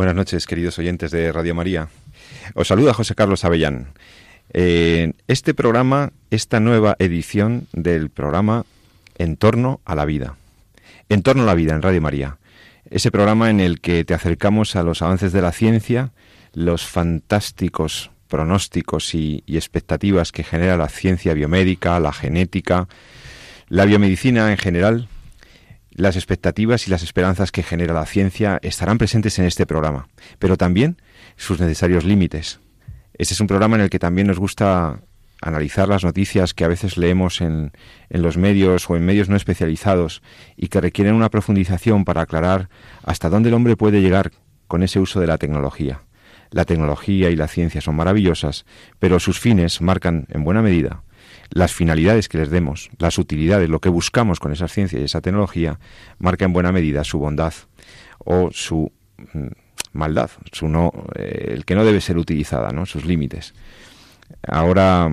Buenas noches, queridos oyentes de Radio María. Os saluda José Carlos Avellán. Eh, este programa, esta nueva edición del programa En torno a la vida. En torno a la vida en Radio María. Ese programa en el que te acercamos a los avances de la ciencia, los fantásticos pronósticos y, y expectativas que genera la ciencia biomédica, la genética, la biomedicina en general, las expectativas y las esperanzas que genera la ciencia estarán presentes en este programa, pero también sus necesarios límites. Este es un programa en el que también nos gusta analizar las noticias que a veces leemos en, los medios o en medios no especializados y que requieren una profundización para aclarar hasta dónde el hombre puede llegar con ese uso de la tecnología. La tecnología y la ciencia son maravillosas, pero sus fines marcan en buena medida las finalidades que les demos, las utilidades, lo que buscamos con esa ciencia y esa tecnología, marca en buena medida su bondad o su mm, maldad, su no, eh, el que no debe ser utilizada, ¿no? sus límites. Ahora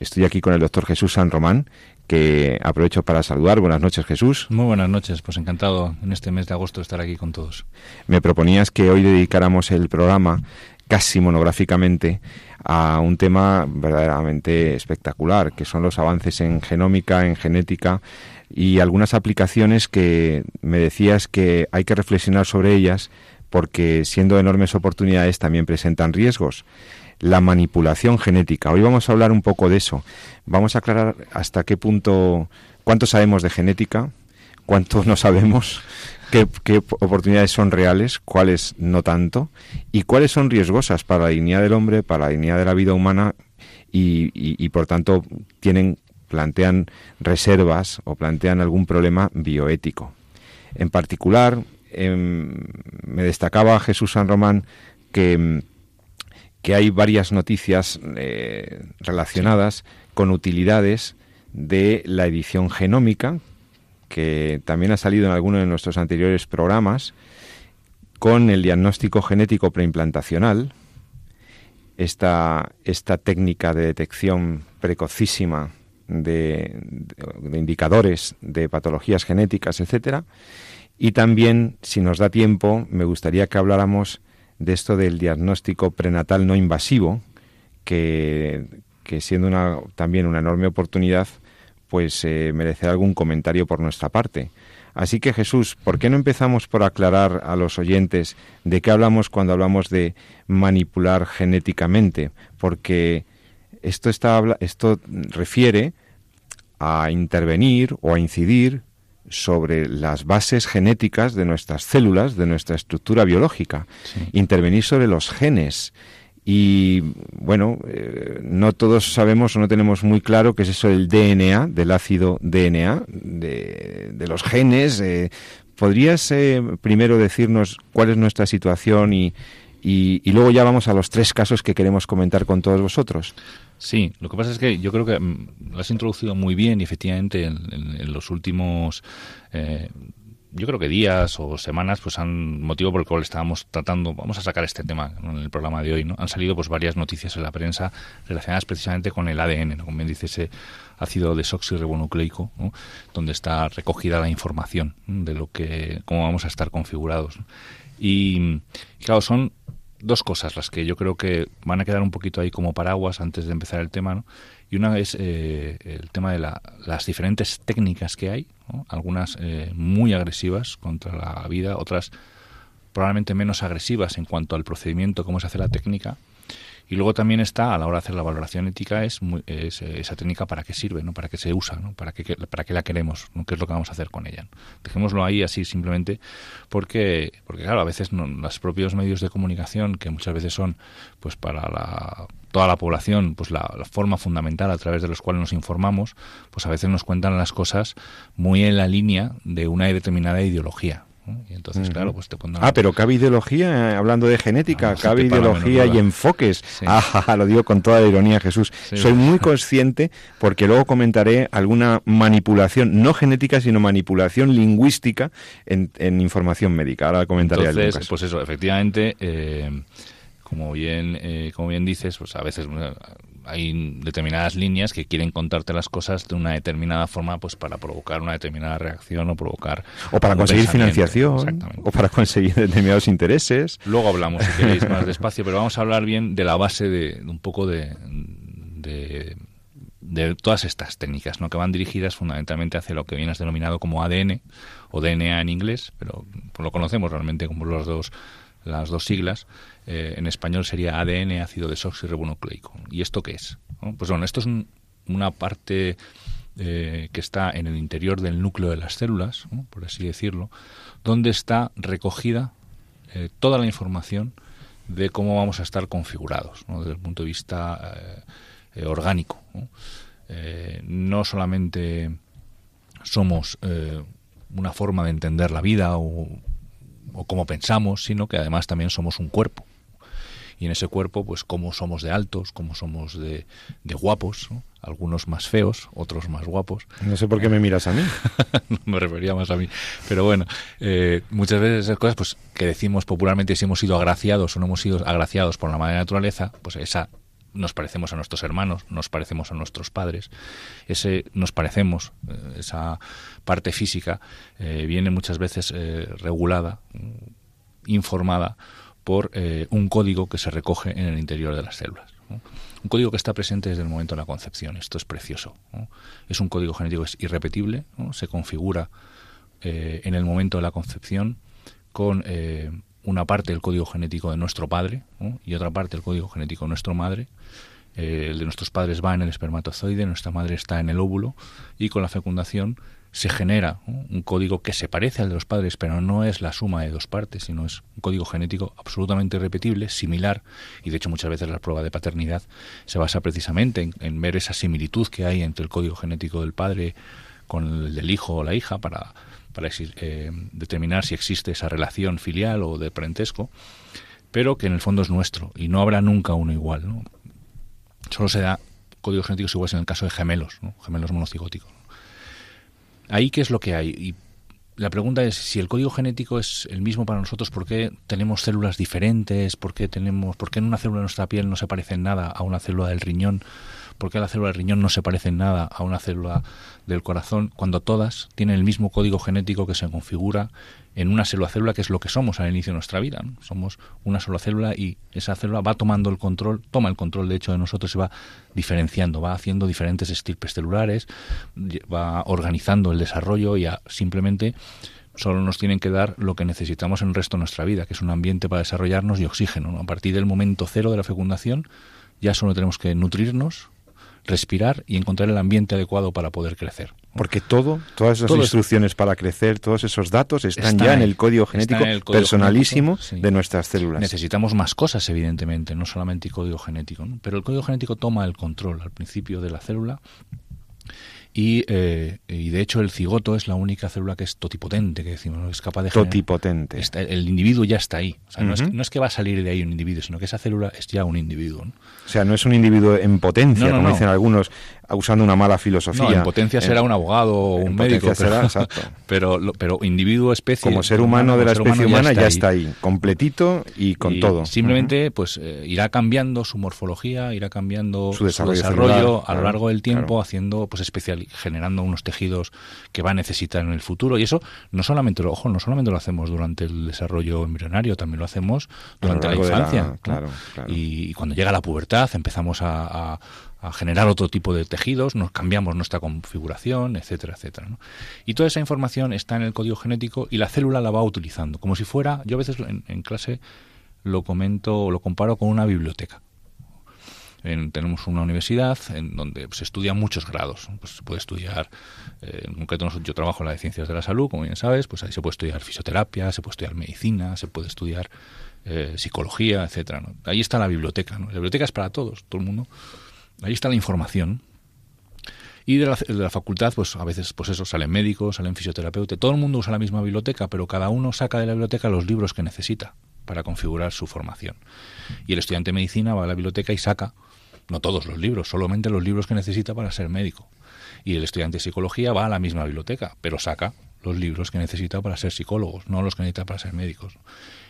estoy aquí con el doctor Jesús San Román, que aprovecho para saludar. Buenas noches, Jesús. Muy buenas noches, pues encantado en este mes de agosto de estar aquí con todos. Me proponías que hoy dedicáramos el programa casi monográficamente a un tema verdaderamente espectacular, que son los avances en genómica, en genética y algunas aplicaciones que me decías que hay que reflexionar sobre ellas porque siendo enormes oportunidades también presentan riesgos. La manipulación genética. Hoy vamos a hablar un poco de eso. Vamos a aclarar hasta qué punto, cuánto sabemos de genética, cuánto no sabemos, qué, oportunidades son reales, cuáles no tanto, y cuáles son riesgosas para la dignidad del hombre, para la dignidad de la vida humana, y, por tanto tienen, plantean reservas o plantean algún problema bioético. En particular, em, me destacaba Jesús San Román que, que hay varias noticias eh, relacionadas con utilidades de la edición genómica, que también ha salido en alguno de nuestros anteriores programas, con el diagnóstico genético preimplantacional, esta, esta técnica de detección precocísima de, de, indicadores de patologías genéticas, etcétera. Y también, si nos da tiempo, me gustaría que habláramos de esto del diagnóstico prenatal no invasivo, que, que siendo una, también una enorme oportunidad, pues eh, merecerá algún comentario por nuestra parte. Así que Jesús, ¿por qué no empezamos por aclarar a los oyentes de qué hablamos cuando hablamos de manipular genéticamente? Porque esto, está, esto refiere a intervenir o a incidir sobre las bases genéticas de nuestras células, de nuestra estructura biológica, intervenir sobre los genes, y bueno, eh, no todos sabemos o no tenemos muy claro qué es eso del DNA, del ácido DNA, de, los genes. Eh, ¿Podrías eh, primero decirnos cuál es nuestra situación y, y, luego ya vamos a los tres casos que queremos comentar con todos vosotros? Sí, lo que pasa es que yo creo que mm, lo has introducido muy bien y efectivamente en, en, en los últimos eh, yo creo que días o semanas pues han motivo por el cual estábamos tratando vamos a sacar este tema en el programa de hoy no han salido pues varias noticias en la prensa relacionadas precisamente con el ADN como bien dice ese ácido desoxirribonucleico donde está recogida la información de lo que cómo vamos a estar configurados y claro son dos cosas las que yo creo que van a quedar un poquito ahí como paraguas antes de empezar el tema ¿no? Y una es eh, el tema de la, las diferentes técnicas que hay, algunas eh, muy agresivas contra la vida, otras probablemente menos agresivas en cuanto al procedimiento, cómo se hace la técnica, y luego también está, a la hora de hacer la valoración ética, es, es eh, esa técnica para qué sirve, ¿no? para qué se usa, ¿no? para, qué, para qué la queremos, ¿no? qué es lo que vamos a hacer con ella. Dejémoslo ahí así simplemente porque, porque claro, a veces no, los propios medios de comunicación, que muchas veces son pues para la, toda la población, pues la, la, forma fundamental a través de los cuales nos informamos, pues a veces nos cuentan las cosas muy en la línea de una determinada ideología. Entonces, claro, pues te Ah, pero cabe ideología, eh, hablando de genética, cabe ideología y enfoques. Ah, lo digo con toda la ironía, Jesús. Soy muy consciente porque luego comentaré alguna manipulación, no genética, sino manipulación lingüística en, información médica. Ahora comentaré Entonces, pues eso, efectivamente, eh, como bien eh, como bien dices, pues a veces hay determinadas líneas que quieren contarte las cosas de una determinada forma pues para provocar una determinada reacción o provocar o para conseguir financiación o para conseguir determinados intereses. Luego hablamos si queréis más despacio pero vamos a hablar bien de la base de, un poco de, de, de todas estas técnicas ¿no? que van dirigidas fundamentalmente hacia lo que viene denominado como ADN o DNA en inglés pero lo conocemos realmente como los dos las dos siglas, eh, en español sería ADN, ácido desoxirribonucleico. ¿Y esto qué es? Pues bueno, esto es una parte eh, que está en el interior del núcleo de las células, por así decirlo, donde está recogida eh, toda la información de cómo vamos a estar configurados desde el punto de vista orgánico. ¿no? solamente somos una forma de entender la vida o cómo pensamos, sino que además también somos un cuerpo. Y en ese cuerpo, pues cómo somos de altos, cómo somos de, de guapos, algunos más feos, otros más guapos. No sé por qué me miras a mí. no me refería más a mí. Pero bueno, eh, muchas veces esas cosas pues, que decimos popularmente si hemos sido agraciados o no hemos sido agraciados por la madre naturaleza, pues esa nos parecemos a nuestros hermanos, nos parecemos a nuestros padres, ese nos parecemos, eh, esa parte física eh, viene muchas veces eh, regulada, informada por un código que se recoge en el interior de las células. Un código que está presente desde el momento de la concepción. Esto es precioso. Es un código genético es irrepetible, se configura en el momento de la concepción con una parte del código genético de nuestro padre y otra parte del código genético de nuestra madre. Eh, el de nuestros padres va en el espermatozoide, nuestra madre está en el óvulo y con la fecundación se genera un código que se parece al de los padres, pero no es la suma de dos partes, sino es un código genético absolutamente repetible, similar, y de hecho muchas veces la prueba de paternidad se basa precisamente en ver esa similitud que hay entre el código genético del padre con el del hijo o la hija para para eh, determinar si existe esa relación filial o de parentesco, pero que en el fondo es nuestro y no habrá nunca uno igual. Solo se da códigos genéticos iguales en el caso de gemelos, gemelos monocigóticos. Ahí, ¿qué es lo que hay? Y la pregunta es si el código genético es el mismo para nosotros, ¿por qué tenemos células diferentes? ¿Por qué, tenemos, por qué en una célula de nuestra piel no se parece en nada a una célula del riñón? ¿Por qué la célula del riñón no se parece en nada a una célula del corazón cuando todas tienen el mismo código genético que se configura en una célula célula que es lo que somos al inicio de nuestra vida. Somos una sola célula y esa célula va tomando el control, toma el control de hecho de nosotros y va diferenciando, va haciendo diferentes estirpes celulares, va organizando el desarrollo y simplemente solo nos tienen que dar lo que necesitamos en el resto de nuestra vida, que es un ambiente para desarrollarnos y oxígeno. A partir del momento cero de la fecundación ya solo tenemos que nutrirnos, respirar y encontrar el ambiente adecuado para poder crecer. Porque todo, todas esas instrucciones para crecer, todos esos datos están ya en el código genético personalísimo de nuestras células. Necesitamos más cosas, evidentemente, no solamente el código genético, pero el código genético toma el control al principio de la célula y, eh, y, de hecho el cigoto es la única célula que es totipotente, que decimos, es capaz de Totipotente. el individuo ya está ahí. O sea, no, es, que va a salir de ahí un individuo, sino que esa célula es ya un individuo. O sea, no es un individuo en potencia, como dicen algunos, usando una mala filosofía. No, en potencia será un abogado o un médico. Pero, pero, pero, individuo, especie. Como ser humano de la especie humana ya está, ahí, completito y con todo. Simplemente, pues eh, irá cambiando su morfología, irá cambiando su desarrollo, a lo largo del tiempo, haciendo, pues especial, generando unos tejidos que va a necesitar en el futuro. Y eso no solamente, ojo, no solamente lo hacemos durante el desarrollo embrionario, también lo hacemos durante la infancia. claro, y, cuando llega la pubertad empezamos a a generar otro tipo de tejidos, nos cambiamos nuestra configuración, etcétera, etcétera. Y toda esa información está en el código genético y la célula la va utilizando, como si fuera, yo a veces en, clase lo comento o lo comparo con una biblioteca. tenemos una universidad en donde se estudian muchos grados. Pues se puede estudiar, eh, en concreto yo trabajo en la de ciencias de la salud, como bien sabes, pues ahí se puede estudiar fisioterapia, se puede estudiar medicina, se puede estudiar eh, psicología, etcétera. Ahí está la biblioteca. La biblioteca es para todos, todo el mundo Ahí está la información. Y de la, de la, facultad, pues a veces, pues eso, salen médicos, salen fisioterapeutas, todo el mundo usa la misma biblioteca, pero cada uno saca de la biblioteca los libros que necesita para configurar su formación. Y el estudiante de medicina va a la biblioteca y saca, no todos los libros, solamente los libros que necesita para ser médico. Y el estudiante de psicología va a la misma biblioteca, pero saca los libros que necesita para ser psicólogos, no los que necesita para ser médicos.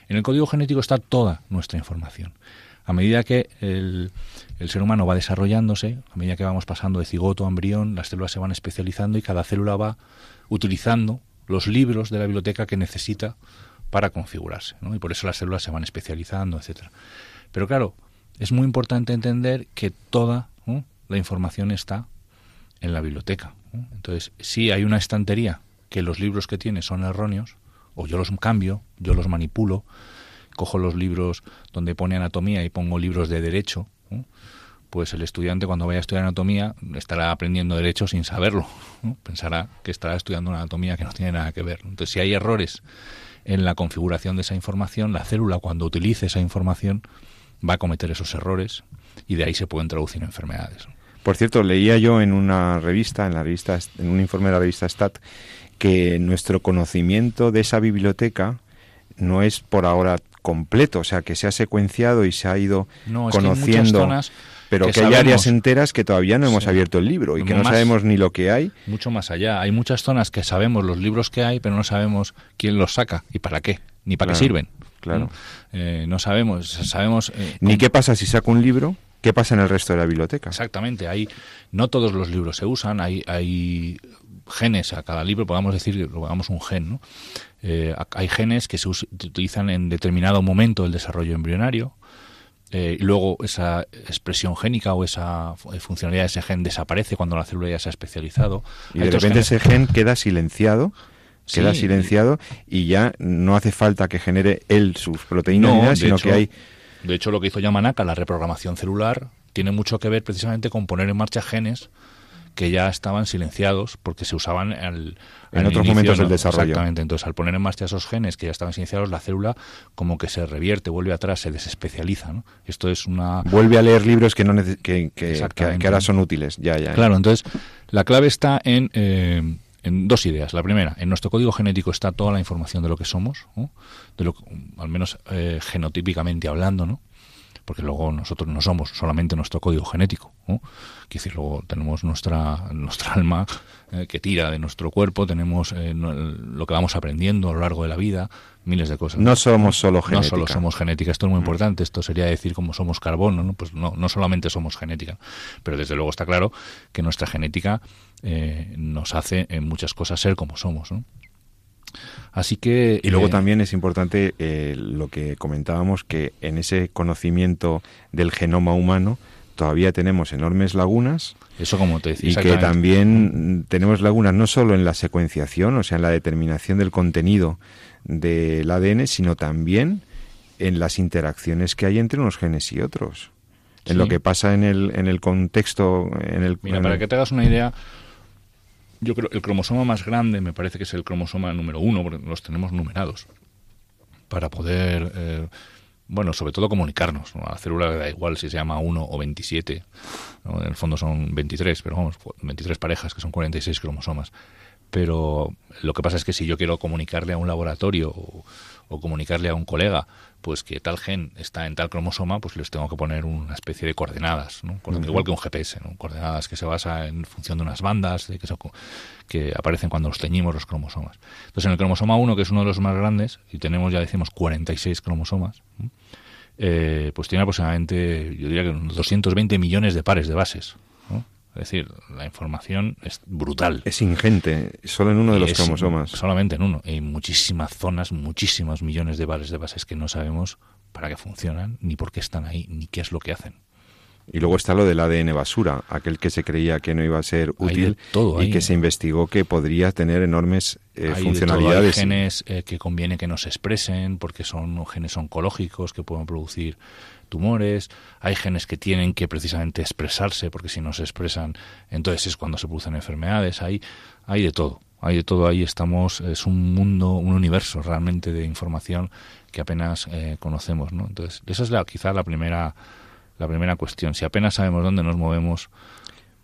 En el código genético está toda nuestra información. A medida que el, ser humano va desarrollándose, a medida que vamos pasando de cigoto a embrión, las células se van especializando y cada célula va utilizando los libros de la biblioteca que necesita para configurarse. ¿no? Y por eso las células se van especializando, etcétera. Pero claro, es muy importante entender que toda la información está en la biblioteca. Entonces, si hay una estantería que los libros que tiene son erróneos, o yo los cambio, yo los manipulo, cojo los libros donde pone anatomía y pongo libros de derecho, pues el estudiante cuando vaya a estudiar anatomía estará aprendiendo derecho sin saberlo. Pensará que estará estudiando una anatomía que no tiene nada que ver. Entonces, si hay errores en la configuración de esa información, la célula cuando utilice esa información va a cometer esos errores y de ahí se pueden traducir enfermedades. Por cierto, leía yo en una revista, en la revista, en un informe de la revista Stat, que nuestro conocimiento de esa biblioteca no es por ahora completo, o sea, que se ha secuenciado y se ha ido no, conociendo, que pero que que, hay sabemos, áreas enteras que todavía no hemos sí, abierto el libro y que no más, sabemos ni lo que hay. Mucho más allá. Hay muchas zonas que sabemos los libros que hay, pero no sabemos quién los saca y para qué, ni para claro, qué sirven. Claro. ¿no? Eh, no sabemos, sabemos eh, ni qué pasa si saco un libro, qué pasa en el resto de la biblioteca. Exactamente, hay no todos los libros se usan, hay, hay genes a cada libro, podamos decir pongamos un gen, ¿no? Eh, hay genes que se utilizan en determinado momento del desarrollo embrionario, eh, y luego esa expresión génica o esa funcionalidad de ese gen desaparece cuando la célula ya se ha especializado. Y de repente genes... ese gen queda silenciado queda sí, silenciado y ya no hace falta que genere él sus proteínas, no, nada, sino hecho, que hay... De hecho, lo que hizo Yamanaka, la reprogramación celular, tiene mucho que ver precisamente con poner en marcha genes que ya estaban silenciados porque se usaban al, en al otros inicio, momentos ¿no? del desarrollo. Exactamente. Entonces, al poner en marcha esos genes que ya estaban silenciados, la célula como que se revierte, vuelve atrás, se desespecializa. ¿no? Esto es una. Vuelve a leer libros que, no que, que, que, que ahora son útiles. Ya, ya. Claro, entonces la clave está en. Eh, en dos ideas. La primera, en nuestro código genético está toda la información de lo que somos, ¿no? de lo al menos eh, genotípicamente hablando, ¿no? Porque luego nosotros no somos solamente nuestro código genético. ¿no? Quiero decir, luego tenemos nuestra, nuestra alma eh, que tira de nuestro cuerpo, tenemos eh, no, lo que vamos aprendiendo a lo largo de la vida, miles de cosas. No somos solo genética. No solo somos genética, esto es muy importante, esto sería decir como somos carbono, ¿no? Pues no, no solamente somos genética, pero desde luego está claro que nuestra genética eh, nos hace en muchas cosas ser como somos, ¿no? Así que y luego eh, también es importante eh, lo que comentábamos que en ese conocimiento del genoma humano todavía tenemos enormes lagunas. Eso como te decía. Y que también tenemos lagunas no solo en la secuenciación, o sea, en la determinación del contenido del ADN, sino también en las interacciones que hay entre unos genes y otros. En sí. lo que pasa en el, en el contexto. En el, Mira, en para el... que te hagas una idea, yo creo el cromosoma más grande me parece que es el cromosoma número uno, porque los tenemos numerados. Para poder. Eh, bueno, sobre todo comunicarnos. ¿no? A la célula da igual si se llama 1 o 27. ¿no? En el fondo son 23, pero vamos, 23 parejas, que son 46 cromosomas. Pero lo que pasa es que si yo quiero comunicarle a un laboratorio o comunicarle a un colega pues que tal gen está en tal cromosoma, pues les tengo que poner una especie de coordenadas, ¿no? igual que un GPS, ¿no? coordenadas que se basa en función de unas bandas de que, son, que aparecen cuando los teñimos los cromosomas. Entonces en el cromosoma 1, que es uno de los más grandes, y tenemos ya decimos 46 cromosomas, eh, pues tiene aproximadamente, yo diría que unos 220 millones de pares de bases. ¿no? Es decir, la información es brutal. Es ingente, solo en uno de los es, cromosomas. Solamente en uno. Hay muchísimas zonas, muchísimos millones de bares de bases que no sabemos para qué funcionan, ni por qué están ahí, ni qué es lo que hacen. Y luego está lo del ADN basura, aquel que se creía que no iba a ser útil todo, y que se investigó que podría tener enormes eh, hay funcionalidades. Hay genes eh, que conviene que no se expresen porque son genes oncológicos que pueden producir tumores, hay genes que tienen que precisamente expresarse porque si no se expresan entonces es cuando se producen enfermedades, hay, hay de todo, hay de todo ahí estamos, es un mundo, un universo realmente de información que apenas eh, conocemos, ¿no? Entonces, esa es la, quizá la primera, la primera cuestión, si apenas sabemos dónde nos movemos,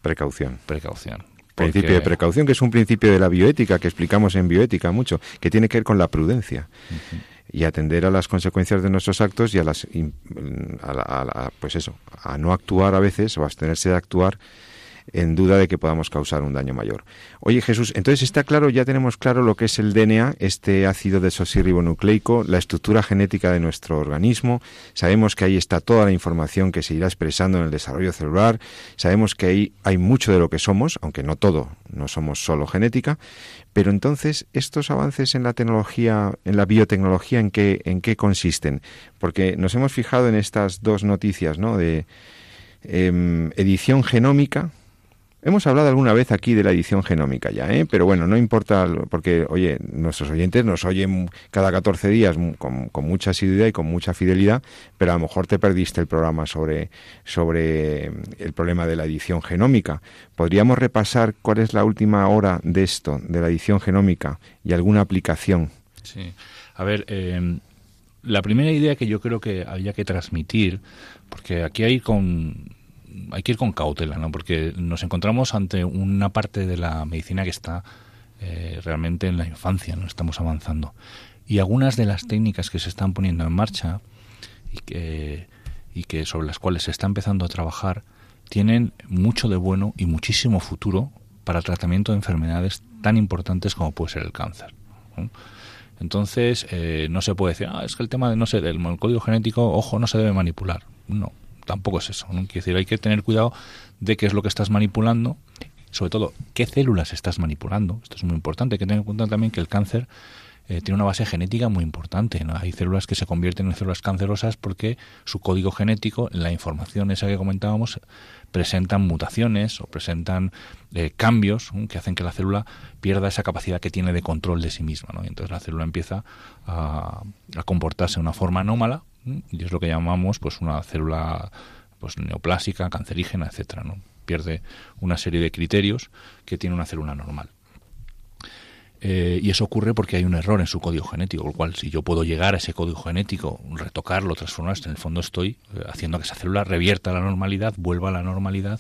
precaución. Precaución. Principio de precaución, que es un principio de la bioética que explicamos en bioética mucho, que tiene que ver con la prudencia. y atender a las consecuencias de nuestros actos y a las pues eso a no actuar a veces o abstenerse de actuar en duda de que podamos causar un daño mayor. Oye Jesús, entonces está claro, ya tenemos claro lo que es el DNA, este ácido desoxirribonucleico, la estructura genética de nuestro organismo, sabemos que ahí está toda la información que se irá expresando en el desarrollo celular, sabemos que ahí hay mucho de lo que somos, aunque no todo, no somos solo genética, pero entonces estos avances en la tecnología, en la biotecnología, ¿en qué, en qué consisten? Porque nos hemos fijado en estas dos noticias, ¿no? De em, edición genómica, Hemos hablado alguna vez aquí de la edición genómica ya, ¿eh? pero bueno, no importa, porque, oye, nuestros oyentes nos oyen cada 14 días con, mucha asiduidad y con mucha fidelidad, pero a lo mejor te perdiste el programa sobre, sobre el problema de la edición genómica. ¿Podríamos repasar cuál es la última hora de esto, de la edición genómica y alguna aplicación? Sí, a ver, em, la primera idea que yo creo que había que transmitir, porque aquí hay con hay que ir con cautela, ¿no? Porque nos encontramos ante una parte de la medicina que está eh, realmente en la infancia, no estamos avanzando. Y algunas de las técnicas que se están poniendo en marcha y que, y que sobre las cuales se está empezando a trabajar tienen mucho de bueno y muchísimo futuro para el tratamiento de enfermedades tan importantes como puede ser el cáncer. Entonces, eh, no se puede decir, ah, es que el tema de, no sé, del código genético, ojo, no se debe manipular. No, tampoco es eso. ¿no? Quiere decir, hay que tener cuidado de qué es lo que estás manipulando, sobre todo qué células estás manipulando. Esto es muy importante. Hay que tener en cuenta también que el cáncer eh, tiene una base genética muy importante. Hay células que se convierten en células cancerosas porque su código genético, la información esa que comentábamos, presentan mutaciones o presentan eh, cambios que hacen que la célula pierda esa capacidad que tiene de control de sí misma. ¿no? Y entonces la célula empieza a comportarse de una forma anómala y es lo que llamamos pues una célula pues neoplásica, cancerígena, etcétera, ¿no? Pierde una serie de criterios que tiene una célula normal. Eh, y eso ocurre porque hay un error en su código genético, lo cual si yo puedo llegar a ese código genético, retocarlo, transformarlo, en el fondo estoy eh, haciendo que esa célula revierta a la normalidad, vuelva a la normalidad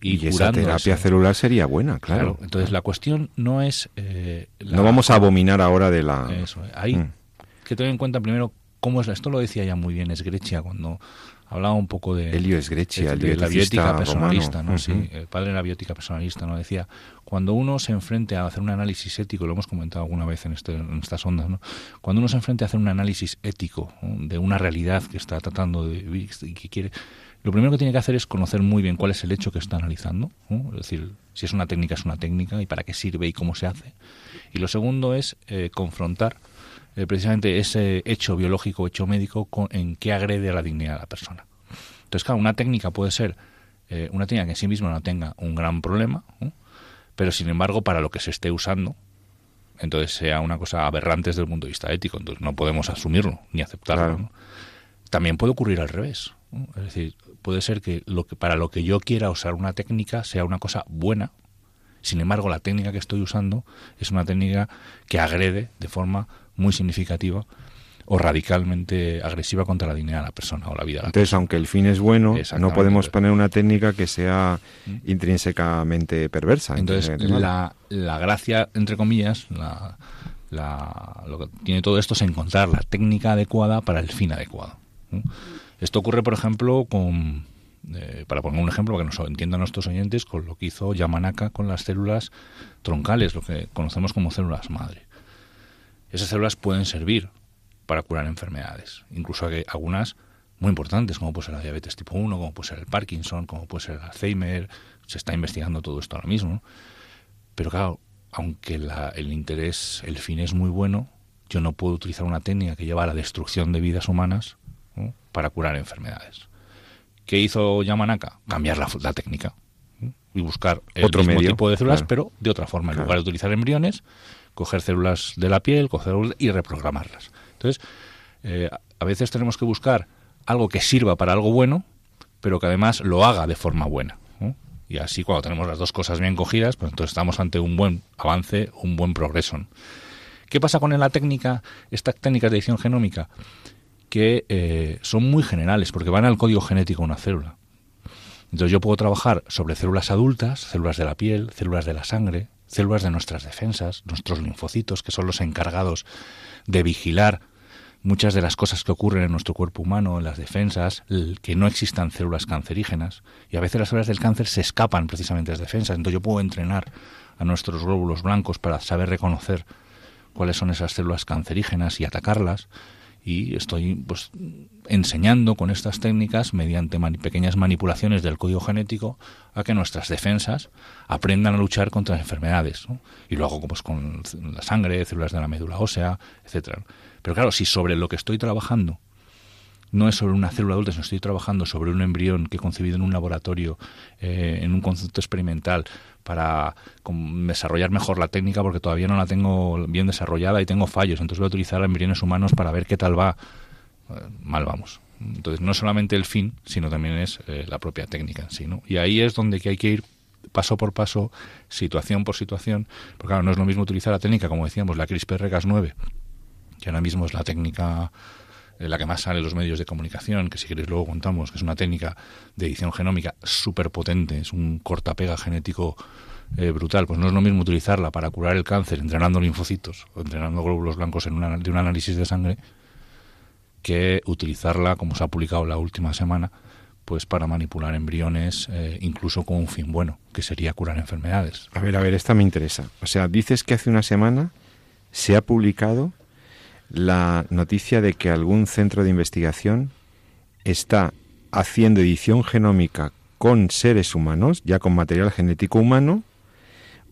y, esa terapia celular sería buena, claro. entonces la cuestión no es... Eh, no vamos a abominar ahora de la... Eso, hay mm. que tener en cuenta primero cómo es esto lo decía ya muy bien Esgrecia cuando hablaba un poco de Elio Esgrecia, de, la biótica personalista, ¿no? Sí, el padre de la biótica personalista, ¿no? Decía, cuando uno se enfrente a hacer un análisis ético, lo hemos comentado alguna vez en, este, en estas ondas, ¿no? Cuando uno se enfrente a hacer un análisis ético de una realidad que está tratando de vivir y que quiere lo primero que tiene que hacer es conocer muy bien cuál es el hecho que está analizando, es decir, si es una técnica es una técnica y para qué sirve y cómo se hace. Y lo segundo es eh, confrontar eh, precisamente ese hecho biológico, hecho médico, en que agrede a la dignidad de la persona. Entonces, claro, una técnica puede ser eh, una técnica que en sí misma no tenga un gran problema, pero sin embargo, para lo que se esté usando, entonces sea una cosa aberrante desde el punto de vista ético, entonces no podemos asumirlo ni aceptarlo. También puede ocurrir al revés. Es decir, puede ser que, lo que para lo que yo quiera usar una técnica sea una cosa buena, sin embargo, la técnica que estoy usando es una técnica que agrede de forma muy significativa o radicalmente agresiva contra la dignidad de la persona o la vida de la Entonces, aunque el fin es bueno, no podemos poner una técnica que sea mm. intrínsecamente perversa. Entonces, la, la, gracia, entre comillas, la, la, lo que tiene todo esto es encontrar la técnica adecuada para el fin adecuado. Esto ocurre, por ejemplo, con, eh, para poner un ejemplo para que nos entiendan nuestros oyentes, con lo que hizo Yamanaka con las células troncales, lo que conocemos como células madre. Esas células pueden servir para curar enfermedades, incluso algunas muy importantes, como puede ser la diabetes tipo 1, como puede ser el Parkinson, como puede ser el Alzheimer. Se está investigando todo esto ahora mismo. Pero claro, aunque el interés, el fin es muy bueno, yo no puedo utilizar una técnica que lleva a la destrucción de vidas humanas para curar enfermedades. ¿Qué hizo Yamanaka? Cambiar la, técnica y buscar el Otro mismo medio, tipo de células, pero de otra forma. En lugar de utilizar embriones, coger células de la piel, coger y reprogramarlas. Entonces, eh, a veces tenemos que buscar algo que sirva para algo bueno, pero que además lo haga de forma buena. Y así cuando tenemos las dos cosas bien cogidas, pues entonces estamos ante un buen avance, un buen progreso. ¿Qué pasa con la técnica, estas técnicas de edición genómica? Que eh, son muy generales, porque van al código genético de una célula. Entonces yo puedo trabajar sobre células adultas, células de la piel, células de la sangre, células de nuestras defensas, nuestros linfocitos, que son los encargados de vigilar muchas de las cosas que ocurren en nuestro cuerpo humano, en las defensas, que no existan células cancerígenas. Y a veces las células del cáncer se escapan precisamente de las defensas. Entonces yo puedo entrenar a nuestros glóbulos blancos para saber reconocer cuáles son esas células cancerígenas y atacarlas y estoy pues enseñando con estas técnicas mediante pequeñas manipulaciones del código genético a que nuestras defensas aprendan a luchar contra las enfermedades y lo hago pues, con la sangre células de la médula ósea etcétera. Pero claro si sobre lo que estoy trabajando no es sobre una célula adulta, sino estoy trabajando sobre un embrión que he concebido en un laboratorio, eh, en un concepto experimental, para desarrollar mejor la técnica, porque todavía no la tengo bien desarrollada y tengo fallos. Entonces voy a utilizar embriones humanos para ver qué tal va. Eh, mal vamos. Entonces no solamente el fin, sino también es eh, la propia técnica en sí. ¿no? Y ahí es donde hay que ir paso por paso, situación por situación, porque claro, no es lo mismo utilizar la técnica, como decíamos, la CRISPR-Cas9, que ahora mismo es la técnica la que más sale en los medios de comunicación, que si queréis luego contamos, que es una técnica de edición genómica súper potente, es un cortapega genético eh, brutal, pues no es lo mismo utilizarla para curar el cáncer entrenando linfocitos o entrenando glóbulos blancos en de un análisis de sangre que utilizarla, como se ha publicado la última semana, pues para manipular embriones, eh, incluso con un fin bueno, que sería curar enfermedades. A ver, a ver, esta me interesa. O sea, dices que hace una semana se ha publicado la noticia de que algún centro de investigación está haciendo edición genómica con seres humanos, ya con material genético humano,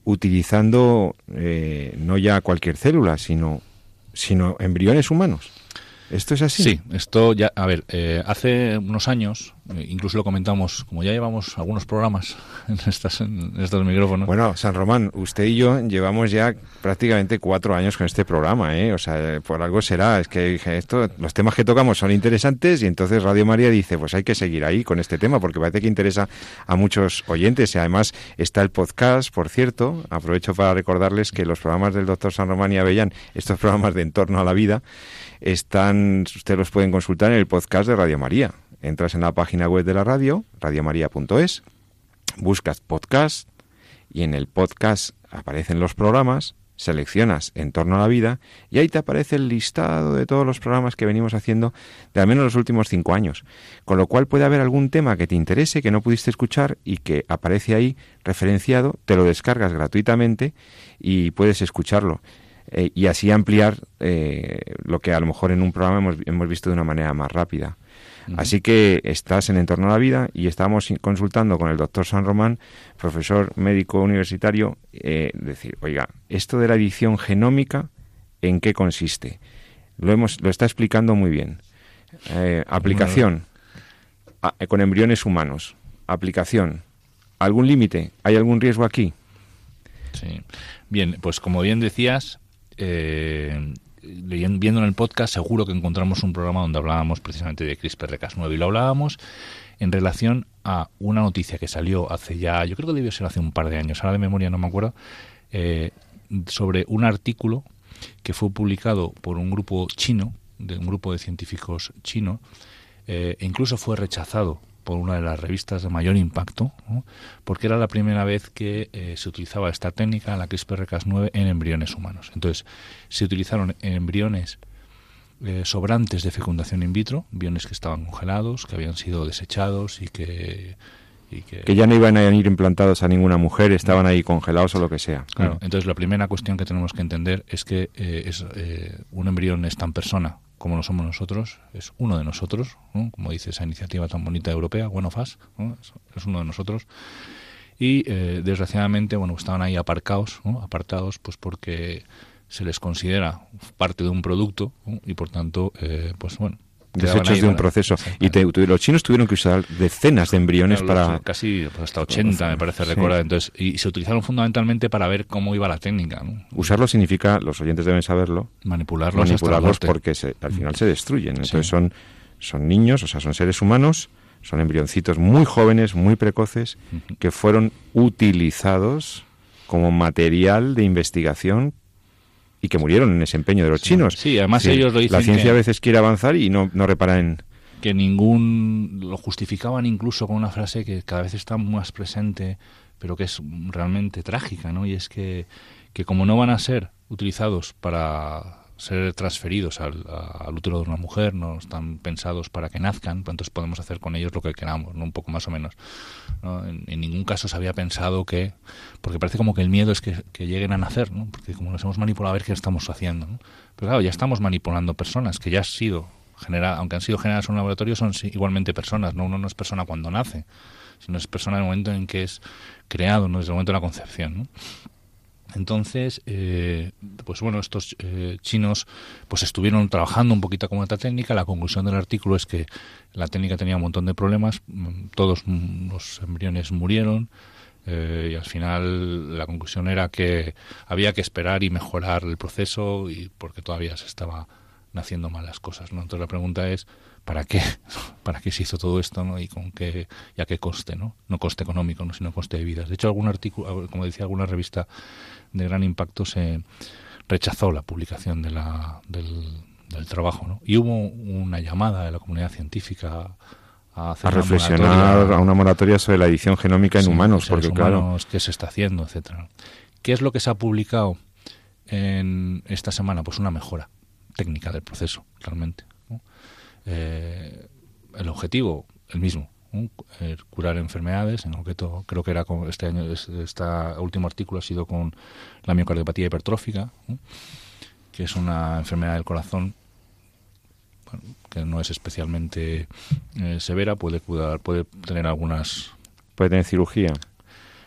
utilizando eh, no ya cualquier célula, sino, sino embriones humanos. ¿Esto es así? Sí, esto ya, a ver, eh, hace unos años, eh, incluso lo comentamos, como ya llevamos algunos programas en, estas, en estos micrófonos. Bueno, San Román, usted y yo llevamos ya prácticamente cuatro años con este programa, ¿eh? O sea, por algo será, es que esto, los temas que tocamos son interesantes y entonces Radio María dice, pues hay que seguir ahí con este tema porque parece que interesa a muchos oyentes y además está el podcast, por cierto, aprovecho para recordarles que los programas del doctor San Román y Avellán, estos programas de entorno a la vida, están, ustedes los pueden consultar en el podcast de Radio María. Entras en la página web de la radio, radiomaria.es, buscas podcast y en el podcast aparecen los programas, seleccionas en torno a la vida y ahí te aparece el listado de todos los programas que venimos haciendo de al menos los últimos cinco años. Con lo cual puede haber algún tema que te interese, que no pudiste escuchar y que aparece ahí referenciado, te lo descargas gratuitamente y puedes escucharlo. Eh, y así ampliar eh, lo que a lo mejor en un programa hemos, hemos visto de una manera más rápida. Así que estás en Entorno a la Vida y estamos consultando con el doctor San Román, profesor médico universitario, eh, decir, oiga, esto de la edición genómica, ¿en qué consiste? Lo, hemos, lo está explicando muy bien. Aplicación con embriones humanos. Aplicación. ¿Algún límite? ¿Hay algún riesgo aquí? Sí. Bien, pues como bien decías, eh, viendo en el podcast, seguro que encontramos un programa donde hablábamos precisamente de CRISPR-Cas9 y lo hablábamos en relación a una noticia que salió hace ya, yo creo que debió ser hace un par de años, ahora de memoria no me acuerdo, eh, sobre un artículo que fue publicado por un grupo chino, de un grupo de científicos chino, eh, e incluso fue rechazado por una de las revistas de mayor impacto, porque era la primera vez que eh, se utilizaba esta técnica, la CRISPR-Cas9, en embriones humanos. Entonces, se utilizaron embriones eh, sobrantes de fecundación in vitro, embriones que estaban congelados, que habían sido desechados y que que, ya no iban a ir implantados a ninguna mujer, estaban ahí congelados o lo que sea. Claro, entonces la primera cuestión que tenemos que entender es que eh, es, un embrión es tan persona como lo somos nosotros, es uno de nosotros, como dice esa iniciativa tan bonita europea, One es uno de nosotros. Y eh, desgraciadamente, bueno, estaban ahí aparcados, apartados, pues porque se les considera parte de un producto y por tanto, eh, pues bueno, desechos de un proceso. Y los chinos tuvieron que usar decenas de embriones para... Casi pues, hasta 80, me parece recordar. Entonces, y se utilizaron fundamentalmente para ver cómo iba la técnica. Usarlo significa, los oyentes deben saberlo, manipularlos, manipularlos porque al final se destruyen. Entonces son, son niños, o sea, son seres humanos, son embrioncitos muy jóvenes, muy precoces, que fueron utilizados como material de investigación y que murieron en ese empeño de los chinos. Sí, además ellos lo dicen. La ciencia a veces quiere avanzar y no, no repara en, que ningún lo justificaban incluso con una frase que cada vez está más presente, pero que es realmente trágica, ¿no? Y es que, que como no van a ser utilizados para ser transferidos al, útero de una mujer, no están pensados para que nazcan, pues entonces podemos hacer con ellos lo que queramos, ¿no? un poco más o menos. En, ningún caso se había pensado que, porque parece como que el miedo es que, lleguen a nacer, ¿no? porque como nos hemos manipulado a ver qué estamos haciendo. Pero claro, ya estamos manipulando personas que ya han sido generadas, aunque han sido generadas en un laboratorio, son igualmente personas, ¿no? uno no es persona cuando nace, sino es persona en el momento en que es creado, ¿no? desde el momento de la concepción. ¿no? Entonces, eh, pues bueno, estos eh, chinos pues estuvieron trabajando un poquito con esta técnica. La conclusión del artículo es que la técnica tenía un montón de problemas. Mm, todos los embriones murieron. Eh, y al final la conclusión era que había que esperar y mejorar el proceso y porque todavía se estaba haciendo mal las cosas. ¿no? Entonces la pregunta es, ¿para qué? ¿Para qué se hizo todo esto? ¿no? Y con qué, y a qué coste, ¿no? No coste económico, ¿no? sino coste de vidas. De hecho, algún artículo, como decía alguna revista de gran impacto, se rechazó la publicación de la, del, trabajo. ¿no? Y hubo una llamada de la comunidad científica a, hacer a reflexionar a una moratoria sobre la edición genómica en humanos, porque claro, qué se está haciendo, etcétera. ¿Qué es lo que se ha publicado en esta semana? Pues una mejora técnica del proceso, realmente. Eh, el objetivo, el mismo, curar enfermedades, en concreto creo que era con este año, este último artículo ha sido con la miocardiopatía hipertrófica, que es una enfermedad del corazón que no es especialmente eh, severa, puede curar, puede tener algunas... Puede tener cirugía.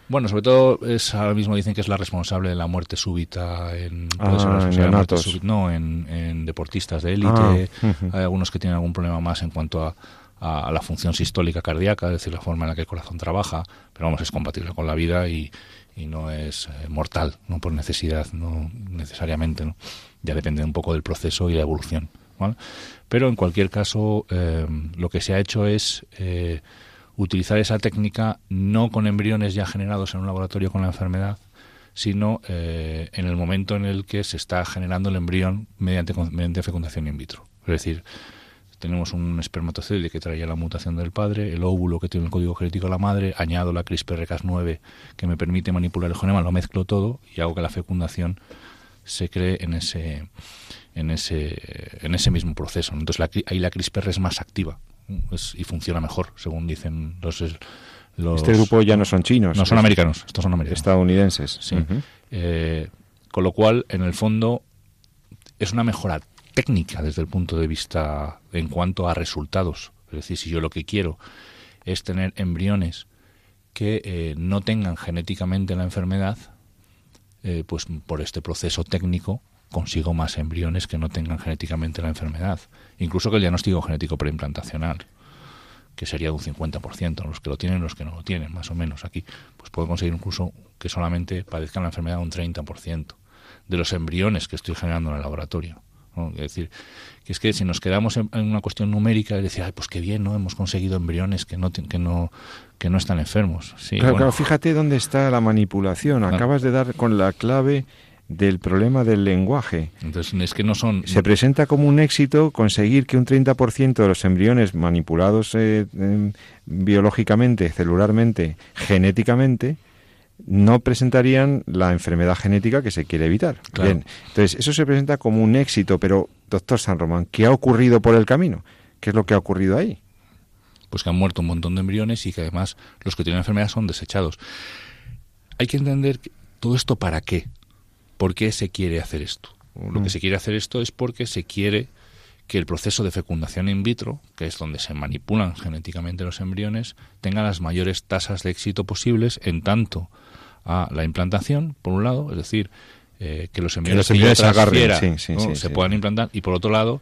Bueno, sobre todo es ahora mismo dicen que es la responsable de la muerte súbita en ah, no en, deportistas de élite. Ah, Hay algunos que tienen algún problema más en cuanto a, a, la función sistólica cardíaca, es decir, la forma en la que el corazón trabaja, pero vamos, es compatible con la vida y, y no es eh, mortal, no por necesidad, no necesariamente, ¿no? ya depende un poco del proceso y la evolución. Pero en cualquier caso, eh, lo que se ha hecho es eh, utilizar esa técnica no con embriones ya generados en un laboratorio con la enfermedad, sino eh, en el momento en el que se está generando el embrión mediante, mediante fecundación in vitro. Es decir, tenemos un espermatozoide que trae la mutación del padre, el óvulo que tiene el código genético de la madre, añado la CRISPR-Cas9 que me permite manipular el genoma, lo mezclo todo y hago que la fecundación se cree en ese en ese en ese mismo proceso. Entonces ahí la CRISPR es más activa y funciona mejor, según dicen los, Este grupo ya no son chinos. No, son americanos, estos son americanos. Estadounidenses. Sí. Eh, con lo cual, en el fondo, es una mejora técnica desde el punto de vista en cuanto a resultados. Es decir, si yo lo que quiero es tener embriones que eh, no tengan genéticamente la enfermedad, eh, pues por este proceso técnico consigo más embriones que no tengan genéticamente la enfermedad, incluso que el diagnóstico genético preimplantacional, que sería de un 50%, los que lo tienen los que no lo tienen, más o menos aquí, pues puedo conseguir incluso que solamente padezcan la enfermedad un 30% de los embriones que estoy generando en el laboratorio. Es decir, que es que si nos quedamos en, una cuestión numérica, es decir, Ay, pues qué bien, ¿no? Hemos conseguido embriones que no, que no, que no están enfermos. Sí, claro, fíjate dónde está la manipulación. Acabas de dar con la clave del problema del lenguaje. Entonces, es que no son... Se presenta como un éxito conseguir que un 30% de los embriones manipulados eh, em, biológicamente, celularmente, genéticamente, no presentarían la enfermedad genética que se quiere evitar. Bien, entonces eso se presenta como un éxito, pero doctor San Román, ¿qué ha ocurrido por el camino? ¿Qué es lo que ha ocurrido ahí? Pues que han muerto un montón de embriones y que además los que tienen enfermedad son desechados. Hay que entender todo esto para qué. ¿Por qué se quiere hacer esto? Lo que mm. se quiere hacer esto es porque se quiere que el proceso de fecundación in vitro, que es donde se manipulan genéticamente los embriones, tenga las mayores tasas de éxito posibles en tanto a la implantación, por un lado, es decir, eh, que los embriones, que se, agarren, se puedan implantar, y por otro lado,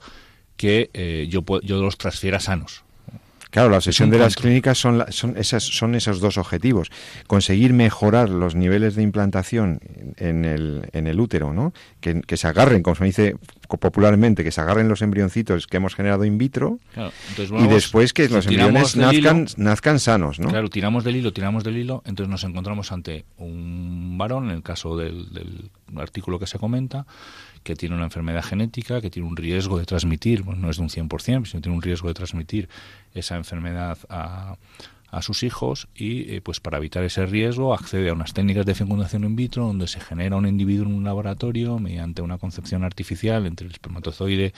que eh, yo, yo los transfiera sanos. Claro, la obsesión de las clínicas son, son, esas, son esos dos objetivos. Conseguir mejorar los niveles de implantación en el, en el útero, ¿no? Que, se agarren, como se dice popularmente, que se agarren los embrioncitos que hemos generado in vitro y después que los embriones nazcan, nazcan sanos, ¿no? Claro, tiramos del hilo, tiramos del hilo, entonces nos encontramos ante un varón, en el caso del, del artículo que se comenta, que tiene una enfermedad genética, que tiene un riesgo de transmitir, bueno, no es de un 100%, sino tiene un riesgo de transmitir esa enfermedad a, a sus hijos y eh, pues para evitar ese riesgo accede a unas técnicas de fecundación in vitro donde se genera un individuo en un laboratorio mediante una concepción artificial entre el espermatozoide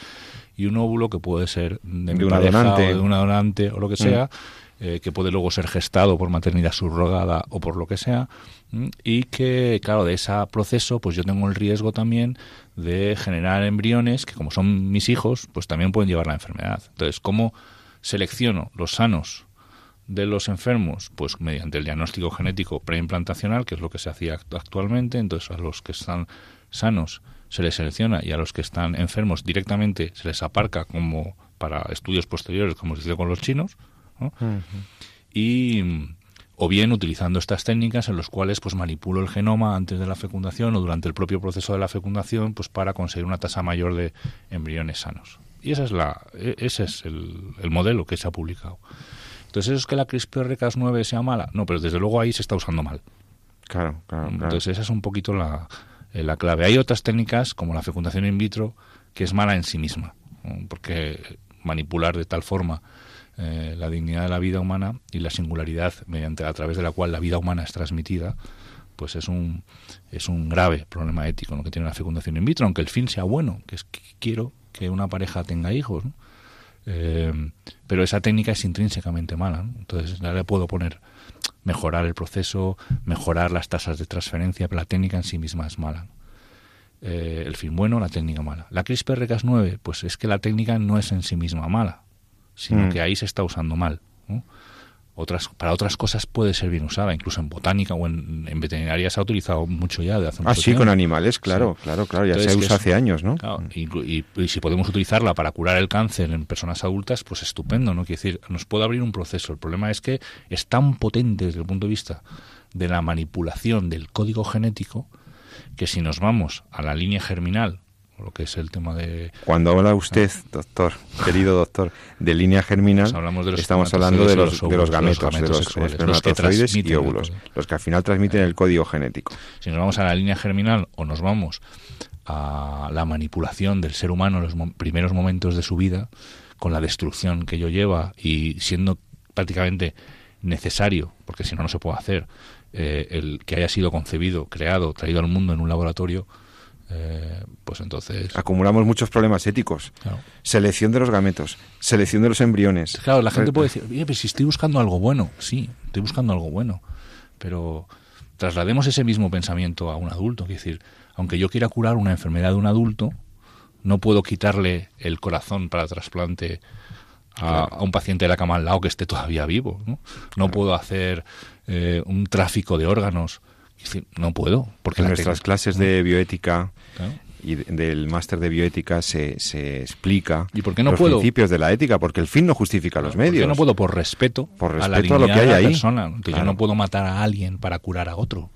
y un óvulo que puede ser de, una donante. o de una donante o lo que sea. Mm. Eh, que puede luego ser gestado por maternidad subrogada o por lo que sea, y que, claro, de ese proceso, pues yo tengo el riesgo también de generar embriones que, como son mis hijos, pues también pueden llevar la enfermedad. Entonces, ¿cómo selecciono los sanos de los enfermos? Pues mediante el diagnóstico genético preimplantacional, que es lo que se hacía actualmente. Entonces, a los que están sanos se les selecciona y a los que están enfermos directamente se les aparca como para estudios posteriores, como se hizo con los chinos. Y o bien utilizando estas técnicas en los cuales pues manipulo el genoma antes de la fecundación o durante el propio proceso de la fecundación pues para conseguir una tasa mayor de embriones sanos. Y esa es la, e, ese es el, modelo que se ha publicado. Entonces, ¿eso es que la CRISPR-Cas9 sea mala? No, pero desde luego ahí se está usando mal. Claro, claro. Entonces, esa es un poquito la, eh, la clave. Hay otras técnicas, como la fecundación in vitro, que es mala en sí misma, porque manipular de tal forma eh, la dignidad de la vida humana y la singularidad mediante a través de la cual la vida humana es transmitida, pues es un es un grave problema ético lo que tiene la fecundación in vitro, aunque el fin sea bueno, que es que quiero que una pareja tenga hijos, eh, pero esa técnica es intrínsecamente mala, entonces ya le puedo poner mejorar el proceso, mejorar las tasas de transferencia, pero la técnica en sí misma es mala. Eh, el fin bueno, la técnica mala. La CRISPR-Cas9, pues es que la técnica no es en sí misma mala, sino mm. que ahí se está usando mal. Otras, para otras cosas puede ser bien usada, incluso en botánica o en, veterinaria se ha utilizado mucho ya de hace Ah, sí, con animales, claro, claro, claro, ya se usa hace años, ¿no? y, si podemos utilizarla para curar el cáncer en personas adultas, pues estupendo, ¿no? Quiere decir, nos puede abrir un proceso. El problema es que es tan potente desde el punto de vista de la manipulación del código genético que si nos vamos a la línea germinal lo que es el tema de... Cuando habla usted, doctor, querido doctor, de línea germinal, estamos hablando de los, de los gametos, de los espermatozoides y óvulos, los que al final transmiten el código genético. Si nos vamos a la línea germinal o nos vamos a la manipulación del ser humano en los primeros momentos de su vida, con la destrucción que ello lleva y siendo prácticamente necesario, porque si no, no se puede hacer, eh, el que haya sido concebido, creado, traído al mundo en un laboratorio, eh, pues entonces... Acumulamos muchos problemas éticos. Selección de los gametos, selección de los embriones. Claro, la gente puede decir, oye, pero si estoy buscando algo bueno, sí, estoy buscando algo bueno, pero traslademos ese mismo pensamiento a un adulto, es decir, aunque yo quiera curar una enfermedad de un adulto, no puedo quitarle el corazón para trasplante a, un paciente de la cama al lado que esté todavía vivo. No, no puedo hacer eh, un tráfico de órganos no puedo. Porque en nuestras clases de bioética y del máster de bioética se, se explica ¿Y por qué no los principios de la ética, porque el fin no justifica los medios. Yo no puedo por respeto, por respeto a, lo que hay ahí. Persona, que yo no puedo matar a alguien para curar a otro.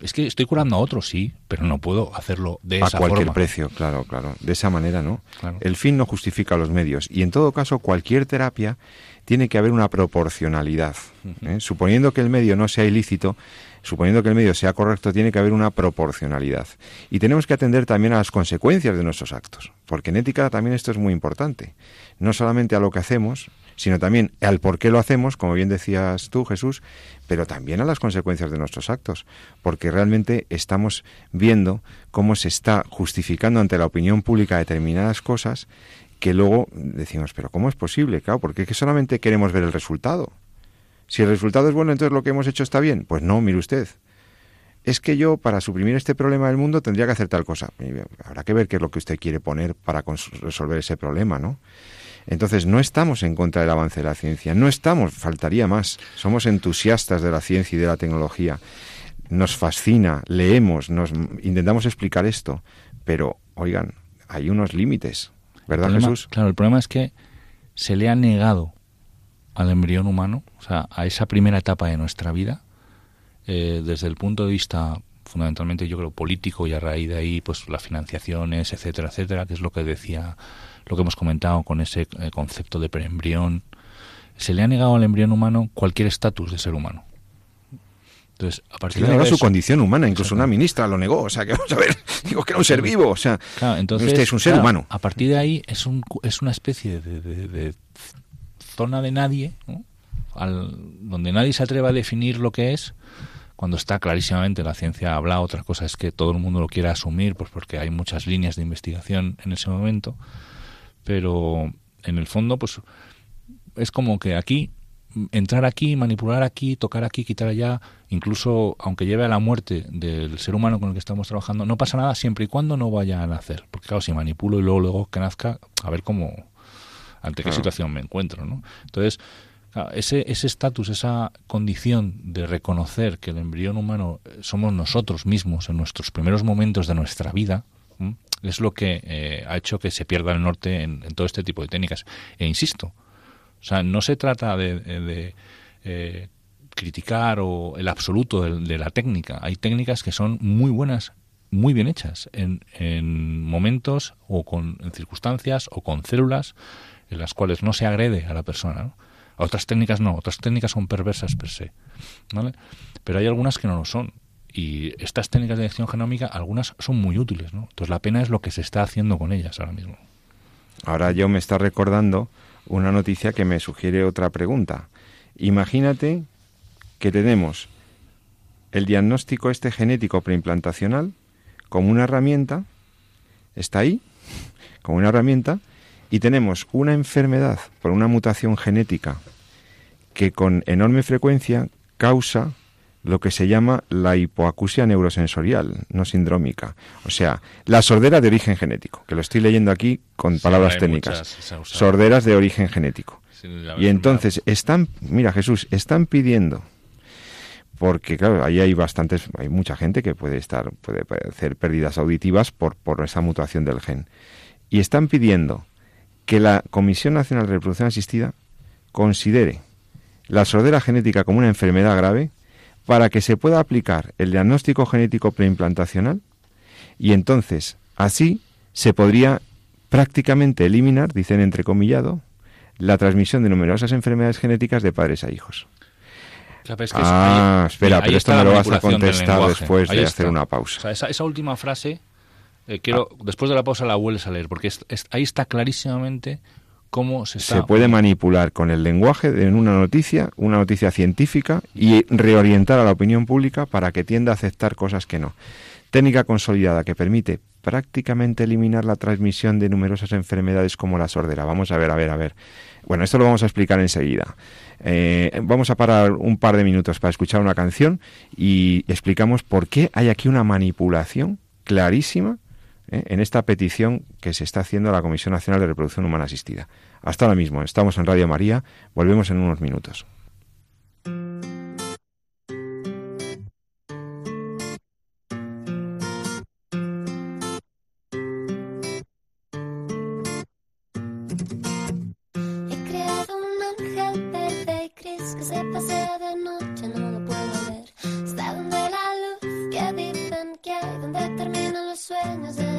Es que estoy curando a otro, sí, pero no puedo hacerlo de esa forma. A cualquier precio, claro, claro. De esa manera, ¿no? El fin no justifica los medios. Y en todo caso, cualquier terapia tiene que haber una proporcionalidad. ¿eh? Suponiendo que el medio no sea ilícito, suponiendo que el medio sea correcto, tiene que haber una proporcionalidad. Y tenemos que atender también a las consecuencias de nuestros actos, porque en ética también esto es muy importante. No solamente a lo que hacemos, sino también al por qué lo hacemos, como bien decías tú, Jesús, pero también a las consecuencias de nuestros actos, porque realmente estamos viendo cómo se está justificando ante la opinión pública determinadas cosas que luego decimos, pero ¿cómo es posible? Claro, porque es que solamente queremos ver el resultado. Si el resultado es bueno, entonces lo que hemos hecho está bien. Pues no, mire usted. Es que yo, para suprimir este problema del mundo, tendría que hacer tal cosa. Habrá que ver qué es lo que usted quiere poner para resolver ese problema, ¿no? Entonces, no estamos en contra del avance de la ciencia, no estamos, faltaría más. Somos entusiastas de la ciencia y de la tecnología. Nos fascina, leemos, nos intentamos explicar esto, pero, oigan, hay unos límites, ¿verdad, Jesús? Claro, el problema es que se le ha negado al embrión humano, o sea, a esa primera etapa de nuestra vida, eh, desde el punto de vista fundamentalmente yo creo político y a raíz de ahí pues las financiaciones, etcétera, etcétera, que es lo que decía, lo que hemos comentado con ese eh, concepto de preembrión. Se le ha negado al embrión humano cualquier estatus de ser humano. Entonces, a partir de su condición humana, incluso una ministra lo negó, o sea, que vamos a ver, digo que era un ser vivo, o sea, entonces, usted es un ser humano. A partir de ahí es, un, es una especie de, zona de nadie, Al, donde nadie se atreva a definir lo que es, cuando está clarísimamente la ciencia habla, otra cosa es que todo el mundo lo quiera asumir, pues porque hay muchas líneas de investigación en ese momento, pero en el fondo, pues es como que aquí entrar aquí, manipular aquí, tocar aquí, quitar allá, incluso aunque lleve a la muerte del ser humano con el que estamos trabajando, no pasa nada siempre y cuando no vaya a nacer. Porque claro, si manipulo y luego, luego que nazca, a ver cómo, ante qué situación me encuentro, ¿no? Entonces, ese ese estatus, esa condición de reconocer que el embrión humano eh, somos nosotros mismos en nuestros primeros momentos de nuestra vida, es lo que eh, ha hecho que se pierda el norte en, en todo este tipo de técnicas. E insisto, o sea, no se trata de, eh, criticar o el absoluto de, la técnica. Hay técnicas que son muy buenas, muy bien hechas, en, en momentos o con en circunstancias o con células en las cuales no se agrede a la persona. Otras técnicas no, otras técnicas son perversas per se. ¿vale? Pero hay algunas que no lo son. Y estas técnicas de dirección genómica, algunas son muy útiles. ¿no? Entonces la pena es lo que se está haciendo con ellas ahora mismo. Ahora yo me está recordando una noticia que me sugiere otra pregunta. Imagínate que tenemos el diagnóstico este genético preimplantacional como una herramienta, está ahí, como una herramienta, y tenemos una enfermedad por una mutación genética que con enorme frecuencia causa lo que se llama la hipoacusia neurosensorial, no sindrómica. O sea, la sordera de origen genético, que lo estoy leyendo aquí con palabras técnicas. sorderas de origen genético. y entonces están, mira Jesús, están pidiendo, porque claro, ahí hay bastantes, hay mucha gente que puede estar, puede hacer pérdidas auditivas por, por esa mutación del gen. Y están pidiendo que la Comisión Nacional de Reproducción Asistida considere la sordera genética como una enfermedad grave para que se pueda aplicar el diagnóstico genético preimplantacional y entonces así se podría prácticamente eliminar, dicen entrecomillado, la transmisión de numerosas enfermedades genéticas de padres a hijos. ah, espera, pero esto me lo vas a contestar después de hacer una pausa. esa, última frase, eh, quiero, ah. después de la pausa la vuelves a leer, porque ahí está clarísimamente cómo se Se puede manipular con el lenguaje de una noticia, una noticia científica, y reorientar a la opinión pública para que tienda a aceptar cosas que no. Técnica consolidada que permite prácticamente eliminar la transmisión de numerosas enfermedades como la sordera. Vamos a ver, a ver, a ver. Bueno, esto lo vamos a explicar enseguida. Eh, vamos a parar un par de minutos para escuchar una canción y explicamos por qué hay aquí una manipulación clarísima ¿eh? en esta petición que se está haciendo a la Comisión Nacional de Reproducción Humana Asistida. Hasta ahora mismo, estamos en Radio María, volvemos en unos minutos. cuidar de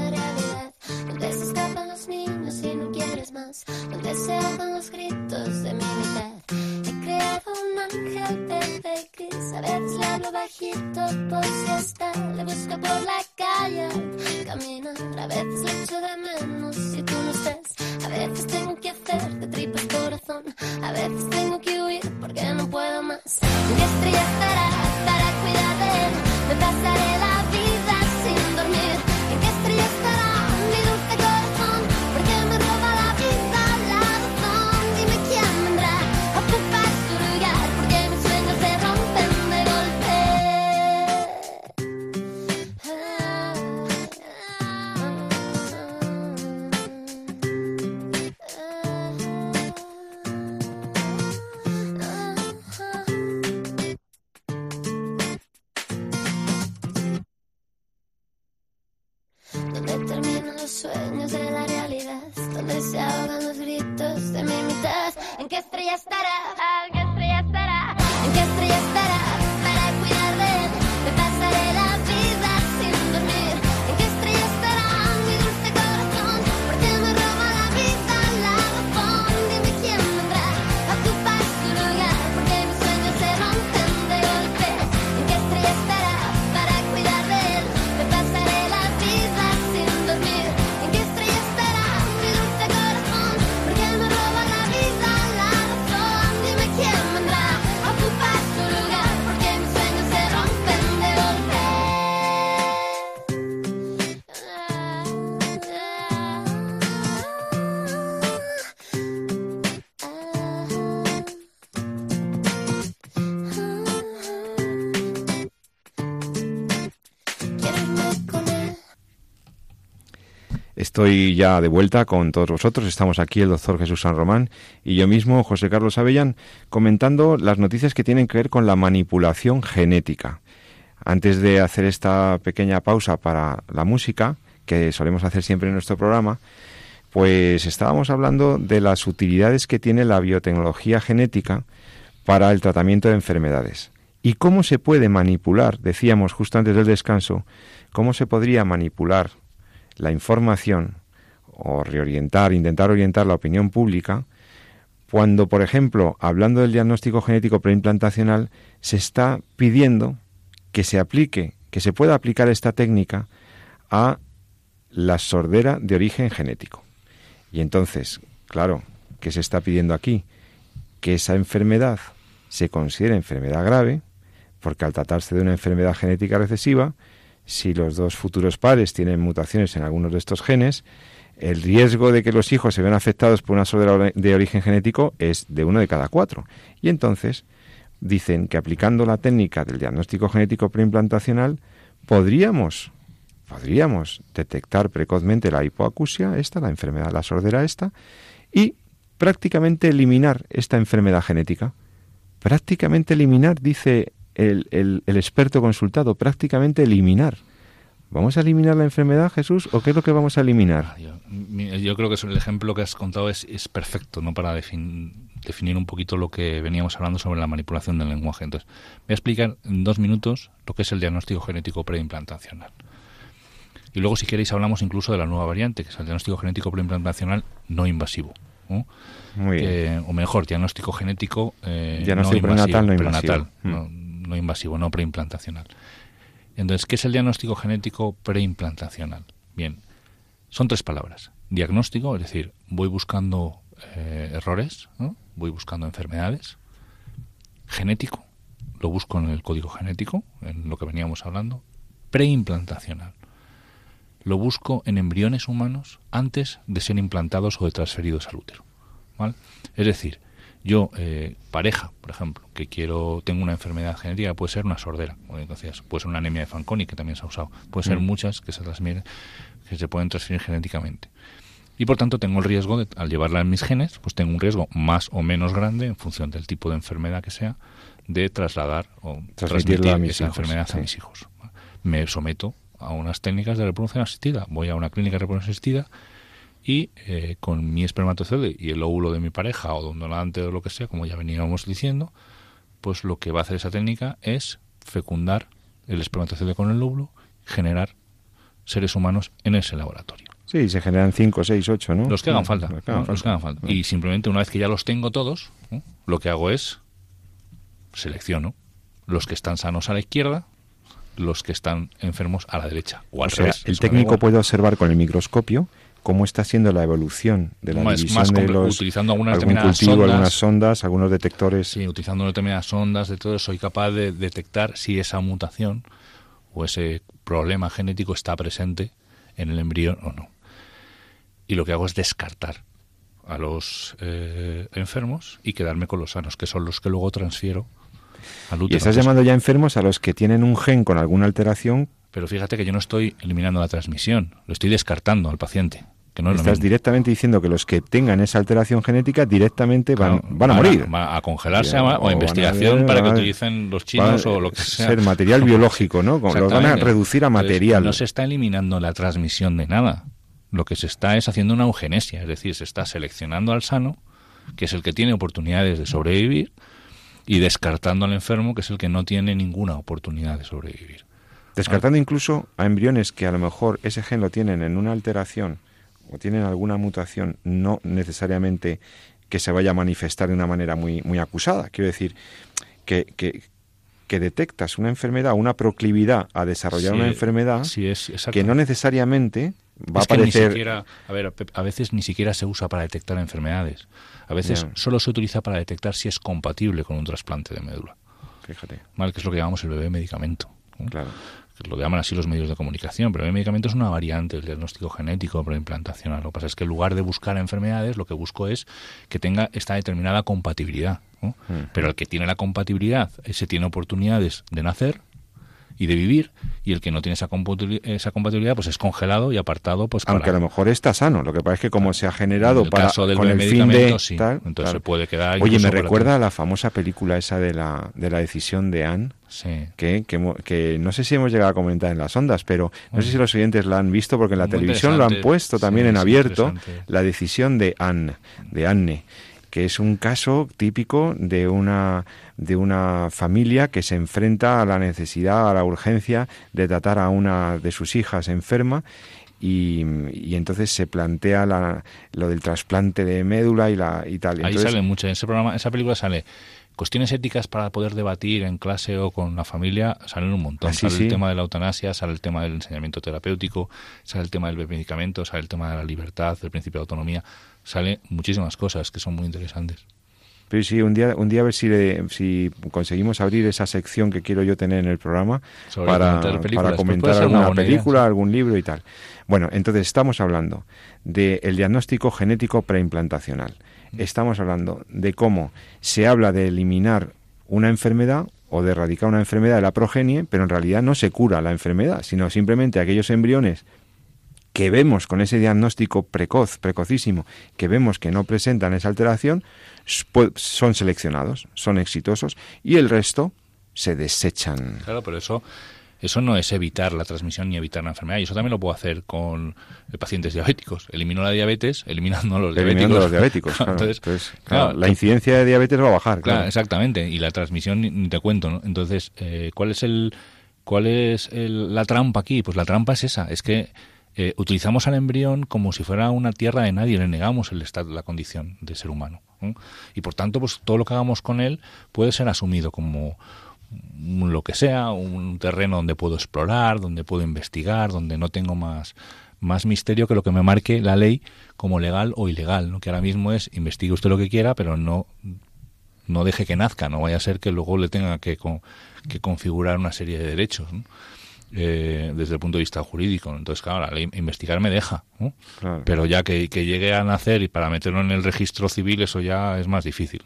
Estoy ya de vuelta con todos vosotros. Estamos aquí el doctor Jesús San Román y yo mismo, José Carlos Avellán, comentando las noticias que tienen que ver con la manipulación genética. Antes de hacer esta pequeña pausa para la música, que solemos hacer siempre en nuestro programa, pues estábamos hablando de las utilidades que tiene la biotecnología genética para el tratamiento de enfermedades. Y cómo se puede manipular, decíamos justo antes del descanso, cómo se podría manipular la información o reorientar, intentar orientar la opinión pública, cuando, por ejemplo, hablando del diagnóstico genético preimplantacional, se está pidiendo que se aplique, que se pueda aplicar esta técnica a la sordera de origen genético. Y entonces, claro, ¿qué se está pidiendo aquí? Que esa enfermedad se considere enfermedad grave, porque al tratarse de una enfermedad genética recesiva, si los dos futuros pares tienen mutaciones en algunos de estos genes, el riesgo de que los hijos se vean afectados por una sordera de origen genético es de uno de cada cuatro. Y entonces dicen que aplicando la técnica del diagnóstico genético preimplantacional podríamos podríamos detectar precozmente la hipoacusia, esta, la enfermedad, la sordera esta, y prácticamente eliminar esta enfermedad genética. Prácticamente eliminar, dice el, experto consultado, prácticamente eliminar. ¿Vamos a eliminar la enfermedad, Jesús, o qué es lo que vamos a eliminar? Yo, creo que el ejemplo que has contado es, perfecto, ¿no? Para definir un poquito lo que veníamos hablando sobre la manipulación del lenguaje. Entonces, voy a explicar en dos minutos lo que es el diagnóstico genético preimplantacional. Y luego, si queréis, hablamos incluso de la nueva variante, que es el diagnóstico genético preimplantacional no invasivo. Muy bien. o mejor, diagnóstico genético eh, diagnóstico no invasivo, prenatal, no invasivo. Mm no invasivo, no preimplantacional. Entonces, ¿qué es el diagnóstico genético preimplantacional? Bien, son tres palabras. Diagnóstico, es decir, voy buscando eh, errores, voy buscando enfermedades. Genético, lo busco en el código genético, en lo que veníamos hablando. Preimplantacional, lo busco en embriones humanos antes de ser implantados o de transferidos al útero. ¿vale? Es decir, yo, eh, pareja, por ejemplo, que quiero, tengo una enfermedad genética, puede ser una sordera, entonces puede ser una anemia de Fanconi, que también se ha usado, puede ser mm. muchas que se transmiten, que se pueden transferir genéticamente. Y por tanto tengo el riesgo, de, al llevarla en mis genes, pues tengo un riesgo más o menos grande, en función del tipo de enfermedad que sea, de trasladar o transmitir esa enfermedad a mis hijos. Me someto a unas técnicas de reproducción asistida, voy a una clínica de reproducción asistida, y eh, con mi espermatozoide y el óvulo de mi pareja o donante o lo que sea, como ya veníamos diciendo, pues lo que va a hacer esa técnica es fecundar el espermatozoide con el óvulo, generar seres humanos en ese laboratorio. Sí, se generan 5, 6, 8, ¿no? Los que hagan falta. Los que hagan, falta. Y simplemente una vez que ya los tengo todos, lo que hago es selecciono los que están sanos a la izquierda, los que están enfermos a la derecha. O, al sea, el técnico puede observar con el microscopio cómo está siendo la evolución de la división de los utilizando algunas algún cultivo, sondas, algunas sondas, algunos detectores. Sí, utilizando determinadas sondas de todo, soy capaz de detectar si esa mutación o ese problema genético está presente en el embrión o no. Y lo que hago es descartar a los eh, enfermos y quedarme con los sanos, que son los que luego transfiero al útero. Y estás llamando ya enfermos a los que tienen un gen con alguna alteración pero fíjate que yo no estoy eliminando la transmisión, lo estoy descartando al paciente. Que no Estás directamente diciendo que los que tengan esa alteración genética directamente van, van a morir. A, a congelarse o, a investigación para que utilicen los chinos o lo que sea. Ser material biológico, ¿no? Los van a reducir a material. no se está eliminando la transmisión de nada. Lo que se está es haciendo una eugenesia, es decir, se está seleccionando al sano, que es el que tiene oportunidades de sobrevivir, y descartando al enfermo, que es el que no tiene ninguna oportunidad de sobrevivir. Descartando incluso a embriones que a lo mejor ese gen lo tienen en una alteración o tienen alguna mutación, no necesariamente que se vaya a manifestar de una manera muy, muy acusada. Quiero decir, que, que, detectas una enfermedad, una proclividad a desarrollar una enfermedad que no necesariamente va a aparecer... a ver, a veces ni siquiera se usa para detectar enfermedades. A veces solo se utiliza para detectar si es compatible con un trasplante de médula. Fíjate. ¿Vale? Que es lo que llamamos el bebé medicamento. Claro lo llaman así los medios de comunicación, pero el medicamento es una variante del diagnóstico genético preimplantacional. Lo que pasa es que en lugar de buscar enfermedades, lo que busco es que tenga esta determinada compatibilidad. Mm. Pero el que tiene la compatibilidad, ese tiene oportunidades de nacer y de vivir, y el que no tiene esa compatibilidad, esa compatibilidad pues es congelado y apartado. pues Aunque a lo mejor está sano, lo que pasa es que como se ha generado para, del con el fin de... Sí. entonces se puede quedar... Oye, me recuerda a la famosa película esa de la, de la decisión de Anne, sí. que, que, no sé si hemos llegado a comentar en las ondas, pero no sé si los oyentes la han visto porque en la televisión lo han puesto también en abierto, la decisión de Anne, de Anne que es un caso típico de una de una familia que se enfrenta a la necesidad, a la urgencia de tratar a una de sus hijas enferma y, y, entonces se plantea la, lo del trasplante de médula y la y tal. Ahí sale mucho, en ese programa, esa película sale cuestiones éticas para poder debatir en clase o con la familia salen un montón. Ah, sale el tema de la eutanasia, sale el tema del enseñamiento terapéutico, sale el tema del medicamento, sale el tema de la libertad, del principio de autonomía, sale muchísimas cosas que son muy interesantes. Pero sí, un día, un día a ver si, si conseguimos abrir esa sección que quiero yo tener en el programa para, para comentar alguna película, algún libro y tal. Bueno, entonces estamos hablando del diagnóstico genético preimplantacional. Mm. Estamos hablando de cómo se habla de eliminar una enfermedad o de erradicar una enfermedad de la progenie, pero en realidad no se cura la enfermedad, sino simplemente aquellos embriones que vemos con ese diagnóstico precoz, precocísimo, que vemos que no presentan esa alteración, son seleccionados, son exitosos y el resto se desechan. Claro, pero eso eso no es evitar la transmisión ni evitar la enfermedad. Y eso también lo puedo hacer con pacientes diabéticos. Elimino la diabetes eliminando los eliminando los diabéticos. Entonces, la incidencia de diabetes va a bajar. Claro, exactamente. Y la transmisión ni, te cuento. ¿no? Entonces, eh, ¿cuál es el cuál es la trampa aquí? Pues la trampa es esa. Es que eh, utilizamos al embrión como si fuera una tierra de nadie, le negamos el estado, la condición de ser humano. Y por tanto, pues todo lo que hagamos con él puede ser asumido como lo que sea, un terreno donde puedo explorar, donde puedo investigar, donde no tengo más, más misterio que lo que me marque la ley como legal o ilegal, ¿no? que ahora mismo es investigue usted lo que quiera, pero no, no deje que nazca, no vaya a ser que luego le tenga que, que configurar una serie de derechos. Eh, desde el punto de vista jurídico. Entonces, claro, la ley investigar me deja, pero ya que, llegue a nacer y para meterlo en el registro civil, eso ya es más difícil.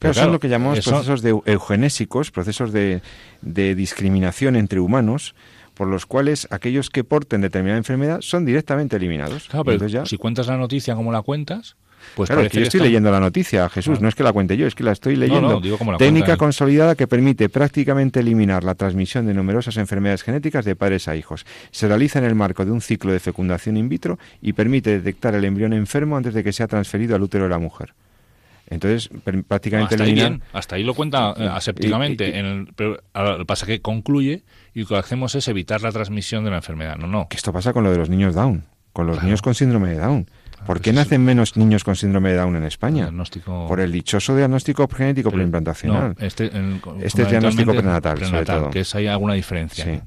Pero, eso es lo que llamamos procesos de eugenésicos, procesos de, de discriminación entre humanos, por los cuales aquellos que porten determinada enfermedad son directamente eliminados. Claro, pero si cuentas la noticia como la cuentas, pues claro, que yo estoy leyendo la noticia, Jesús, no es que la cuente yo, es que la estoy leyendo. Técnica consolidada que permite prácticamente eliminar la transmisión de numerosas enfermedades genéticas de padres a hijos. Se realiza en el marco de un ciclo de fecundación in vitro y permite detectar el embrión enfermo antes de que sea transferido al útero de la mujer. Entonces, prácticamente hasta, ahí hasta ahí lo cuenta eh, asépticamente, en pero lo que pasa que concluye y lo que hacemos es evitar la transmisión de la enfermedad. No, no. Que esto pasa con lo de los niños Down, con los niños con síndrome de Down. ¿Por qué nacen menos niños con síndrome de Down en España? Por el dichoso diagnóstico genético preimplantacional. este, este es diagnóstico prenatal, sobre todo. Que es, hay alguna diferencia. Sí.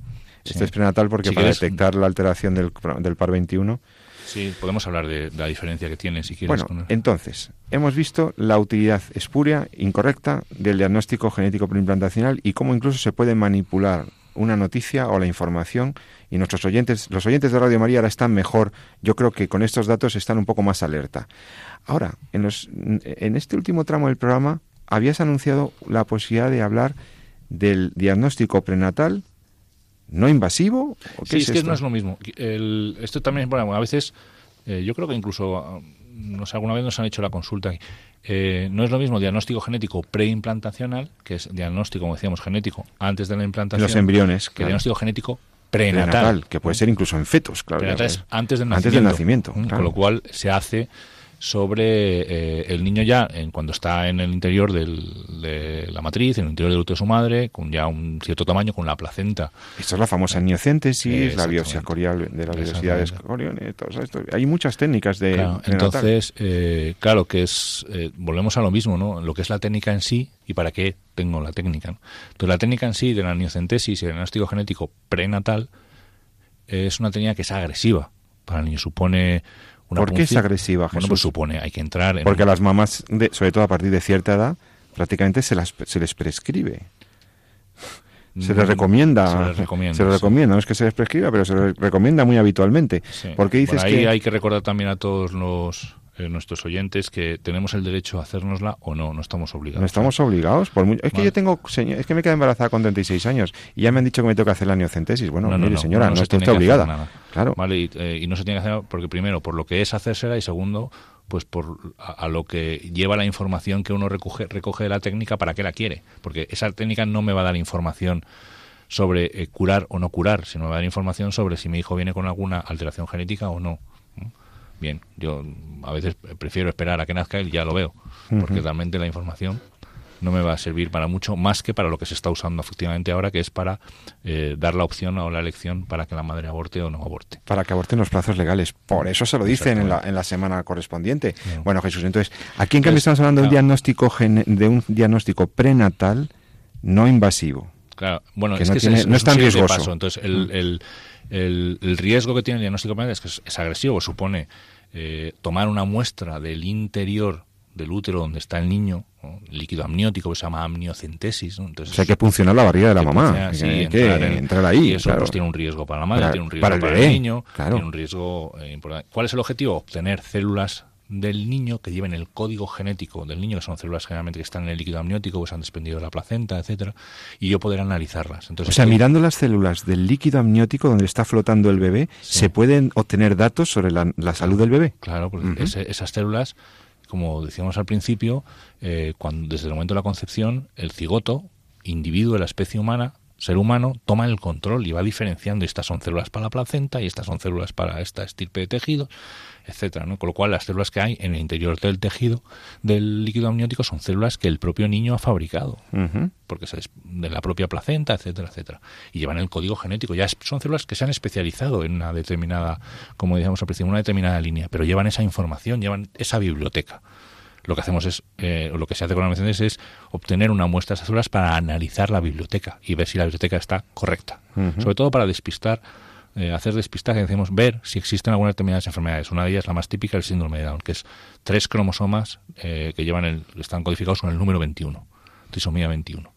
Este es prenatal porque para detectar la alteración del, del par 21... Sí, podemos hablar de, la diferencia que tiene, si quieres. Bueno, entonces, hemos visto la utilidad espuria, incorrecta, del diagnóstico genético preimplantacional y cómo incluso se puede manipular una noticia o la información y nuestros oyentes, los oyentes de Radio María ahora están mejor, yo creo que con estos datos están un poco más alerta. Ahora, en, los, en este último tramo del programa habías anunciado la posibilidad de hablar del diagnóstico prenatal no invasivo. ¿o sí, es, que no es lo mismo. esto también, bueno, a veces eh, yo creo que incluso, no sé, alguna vez nos han hecho la consulta eh, no es lo mismo diagnóstico genético preimplantacional, que es diagnóstico, como decíamos, genético antes de la implantación. Los embriones. Que diagnóstico genético prenatal. que puede ser incluso en fetos, claro. Prenatal es antes del nacimiento. Antes del nacimiento. Con lo cual se hace sobre eh, el niño ya en, cuando está en el interior de la matriz, en el interior del útero de su madre, con ya un cierto tamaño, con la placenta. Esto es la famosa niocéntesis, la biopsia corial de las diversidades coriones, todo esto. Hay muchas técnicas de... entonces, eh, claro que es... Eh, volvemos a lo mismo, ¿no? Lo que es la técnica en sí y para qué tengo la técnica. Entonces, la técnica en sí de la niocentesis y el diagnóstico genético prenatal es una técnica que es agresiva para el niño. Supone ¿Por qué es agresiva, Jesús? Bueno, pues supone, hay que entrar en Porque a las mamás, de, sobre todo a partir de cierta edad, prácticamente se, las, se les prescribe. Se les recomienda. Se les recomienda. Se les recomienda, no es que se les prescriba, pero se les recomienda muy habitualmente. Porque dices ahí hay que recordar también a todos los eh, nuestros oyentes que tenemos el derecho a hacérnosla o no, no estamos obligados. No estamos obligados. Por Es que yo tengo, es que me quedé embarazada con 36 años y ya me han dicho que me tengo que hacer la amniocentesis. Bueno, no, mire, señora, no, está obligada. Claro. Vale, eh, y, no se tiene que hacer porque primero, por lo que es hacérsela y segundo, pues por a, lo que lleva la información que uno recoge, recoge de la técnica para qué la quiere. Porque esa técnica no me va a dar información sobre eh, curar o no curar, sino me va a dar información sobre si mi hijo viene con alguna alteración genética o no bien, yo a veces prefiero esperar a que nazca y ya lo veo, porque realmente la información no me va a servir para mucho más que para lo que se está usando efectivamente ahora, que es para eh, dar la opción o la elección para que la madre aborte o no aborte. Para que aborten los plazos legales. Por eso se lo dicen en la, en la semana correspondiente. Bueno, Jesús, entonces, aquí en cambio estamos hablando de un diagnóstico de un diagnóstico prenatal no invasivo. Claro, bueno, es que no es, tan riesgoso. Entonces, el, el, riesgo que tiene el diagnóstico prenatal es que es, agresivo, supone eh, tomar una muestra del interior del útero donde está el niño, líquido amniótico que se llama amniocentesis. Entonces, o sea, hay que funcionar la barriga de la mamá. hay que, entrar, ahí. Y eso pues, tiene un riesgo para la madre, tiene un riesgo para, el, niño, tiene un riesgo eh, importante. ¿Cuál es el objetivo? Obtener células del niño que lleven el código genético del niño, que son células generalmente que están en el líquido amniótico, que se han desprendido de la placenta, etcétera, y yo poder analizarlas. Entonces, o sea, mirando las células del líquido amniótico donde está flotando el bebé, se pueden obtener datos sobre la, salud del bebé. Claro, porque esas células, como decíamos al principio, eh, cuando desde el momento de la concepción, el cigoto, individuo de la especie humana, ser humano toma el control y va diferenciando estas son células para la placenta y estas son células para esta estirpe de tejido etcétera, ¿no? Con lo cual las células que hay en el interior del tejido del líquido amniótico son células que el propio niño ha fabricado, porque es de la propia placenta, etcétera, etcétera, y llevan el código genético. Ya son células que se han especializado en una determinada, como decíamos al principio, una determinada línea, pero llevan esa información, llevan esa biblioteca lo que hacemos es, eh, lo que se hace con la amniocentesis es obtener una muestra de esas células para analizar la biblioteca y ver si la biblioteca está correcta. Sobre todo para despistar eh, hacer despistaje, decimos ver si existen algunas determinadas enfermedades. Una de ellas, la más típica, el síndrome de Down, que es tres cromosomas eh, que llevan el, están codificados con el número 21, trisomía 21.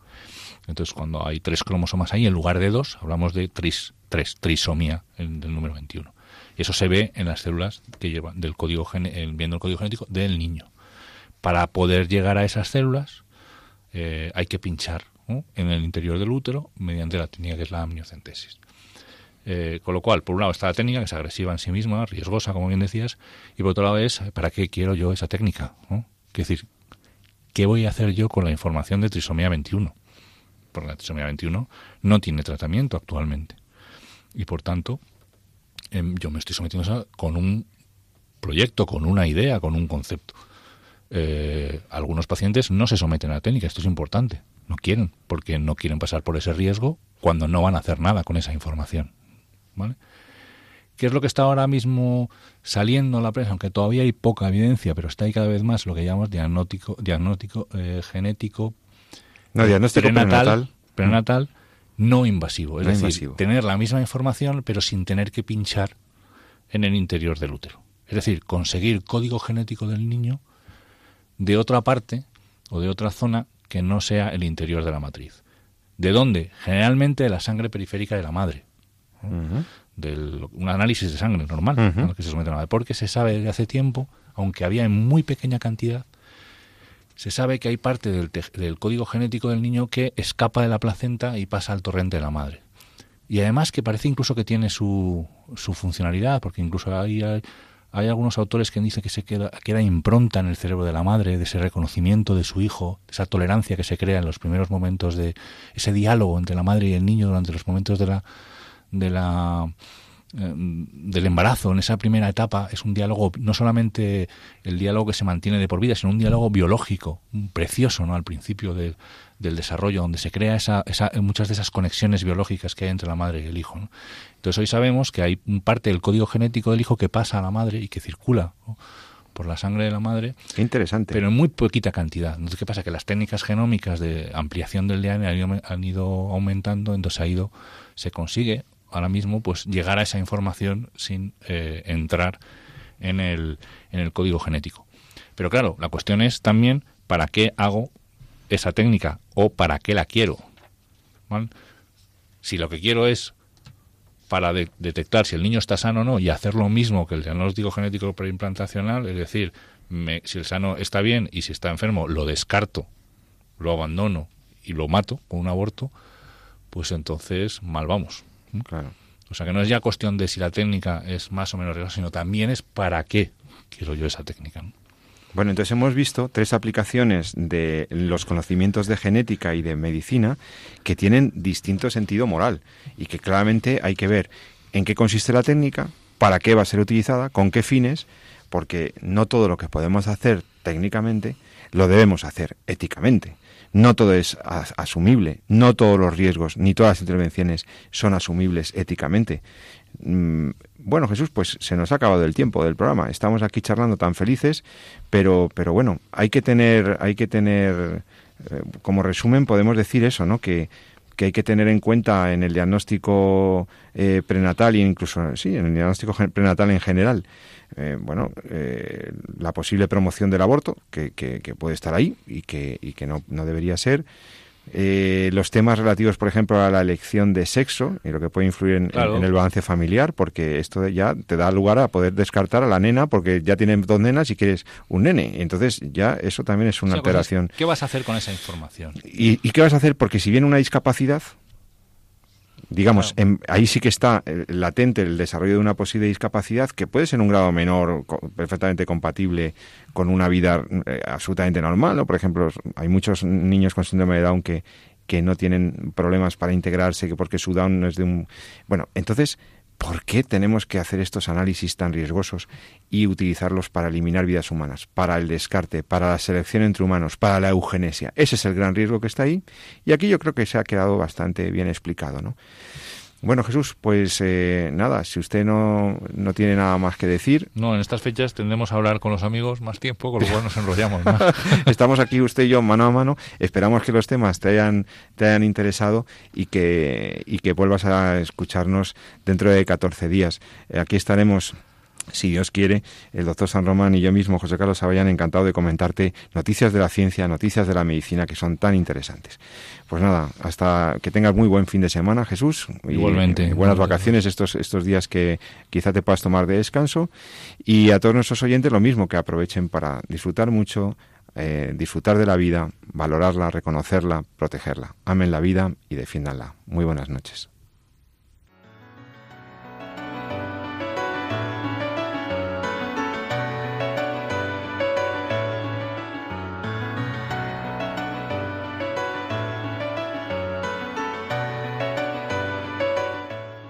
Entonces, cuando hay tres cromosomas ahí, en lugar de dos, hablamos de tris, tres, trisomía del número 21. Y eso se ve en las células que llevan del código viendo el código genético del niño. Para poder llegar a esas células, eh, hay que pinchar en el interior del útero mediante la técnica que es la amniocentesis. Eh, con lo cual, por un lado está la técnica, que es agresiva en sí misma, riesgosa, como bien decías, y por otro lado es, ¿para qué quiero yo esa técnica? Es decir, ¿qué voy a hacer yo con la información de trisomía 21? Porque la trisomía 21 no tiene tratamiento actualmente. Y por tanto, em, yo me estoy sometiendo con un proyecto, con una idea, con un concepto. Eh, algunos pacientes no se someten a la técnica, esto es importante, no quieren, porque no quieren pasar por ese riesgo cuando no van a hacer nada con esa información. ¿Qué es lo que está ahora mismo saliendo en la prensa? Aunque todavía hay poca evidencia, pero está ahí cada vez más lo que llamamos diagnóstico, diagnóstico eh, genético no, diagnóstico prenatal, prenatal, no invasivo. Es decir, tener la misma información, pero sin tener que pinchar en el interior del útero. Es decir, conseguir código genético del niño de otra parte o de otra zona que no sea el interior de la matriz. ¿De dónde? Generalmente de la sangre periférica de la madre del, un análisis de sangre normal que se somete a porque se sabe desde hace tiempo, aunque había en muy pequeña cantidad, se sabe que hay parte del, del, código genético del niño que escapa de la placenta y pasa al torrente de la madre. Y además que parece incluso que tiene su, su funcionalidad, porque incluso hay, hay, algunos autores que dicen que se queda, queda impronta en el cerebro de la madre, de ese reconocimiento de su hijo, esa tolerancia que se crea en los primeros momentos de ese diálogo entre la madre y el niño durante los momentos de la, de la eh, del embarazo. En esa primera etapa es un diálogo no solamente el diálogo que se mantiene de por vida sino un diálogo biológico precioso no al principio del desarrollo donde se crea esa, esa, muchas de esas conexiones biológicas que hay entre la madre y el hijo entonces hoy sabemos que hay parte del código genético del hijo que pasa a la madre y que circula por la sangre de la madre. Qué interesante. Pero en muy poquita cantidad. Entonces, ¿qué pasa? Que las técnicas genómicas de ampliación del DNA han ido, han ido aumentando, entonces ha ido, se consigue ahora mismo pues llegar a esa información sin eh, entrar en el, en el código genético. Pero claro, la cuestión es también para qué hago esa técnica o para qué la quiero. Si lo que quiero es para detectar si el niño está sano o no y hacer lo mismo que el diagnóstico genético preimplantacional, es decir, si el sano está bien y si está enfermo, lo descarto, lo abandono y lo mato con un aborto, pues entonces mal vamos. Claro. O sea que no es ya cuestión de si la técnica es más o menos real, sino también es para qué quiero yo esa técnica. Bueno, entonces hemos visto tres aplicaciones de los conocimientos de genética y de medicina que tienen distinto sentido moral y que claramente hay que ver en qué consiste la técnica, para qué va a ser utilizada, con qué fines, porque no todo lo que podemos hacer técnicamente lo debemos hacer éticamente. No todo es asumible, no todos los riesgos ni todas las intervenciones son asumibles éticamente. Mm, bueno, Jesús, pues se nos ha acabado el tiempo del programa. Estamos aquí charlando tan felices, pero, pero bueno, hay que tener, hay que tener, eh, como resumen podemos decir eso, ¿no? Que, que hay que tener en cuenta en el diagnóstico eh, prenatal e incluso, sí, en el diagnóstico prenatal en general, eh, bueno, eh, la posible promoción del aborto, que, que, puede estar ahí y que, y que no, no debería ser. Eh, los temas relativos, por ejemplo, a la elección de sexo y lo que puede influir en, el balance familiar, porque esto ya te da lugar a poder descartar a la nena porque ya tienen dos nenas y quieres un nene. Entonces ya eso también es una alteración. ¿Qué vas a hacer con esa información? ¿Y, ¿Y qué vas a hacer? Porque si viene una discapacidad, digamos, ahí sí que está eh, latente el desarrollo de una posible discapacidad que puede ser un grado menor, perfectamente compatible con una vida eh, absolutamente normal. Por ejemplo, hay muchos niños con síndrome de Down que, que no tienen problemas para integrarse, que porque su Down no es de un... Bueno, entonces ¿Por qué tenemos que hacer estos análisis tan riesgosos y utilizarlos para eliminar vidas humanas, para el descarte, para la selección entre humanos, para la eugenesia? Ese es el gran riesgo que está ahí y aquí yo creo que se ha quedado bastante bien explicado, ¿no? Bueno, Jesús, pues eh, nada, si usted no, no, tiene nada más que decir. No, en estas fechas tendremos a hablar con los amigos más tiempo, con lo cual nos enrollamos más. Estamos aquí usted y yo mano a mano. Esperamos que los temas te hayan, te hayan interesado y que, y que vuelvas a escucharnos dentro de 14 días. Aquí estaremos si Dios quiere, el doctor San Román y yo mismo, José Carlos, habían encantado de comentarte noticias de la ciencia, noticias de la medicina que son tan interesantes. Pues nada, hasta que tengas muy buen fin de semana, Jesús. Igualmente. buenas vacaciones estos, estos días que quizá te puedas tomar de descanso. Y a todos nuestros oyentes lo mismo, que aprovechen para disfrutar mucho, eh, disfrutar de la vida, valorarla, reconocerla, protegerla. Amen la vida y defiéndanla. Muy buenas noches.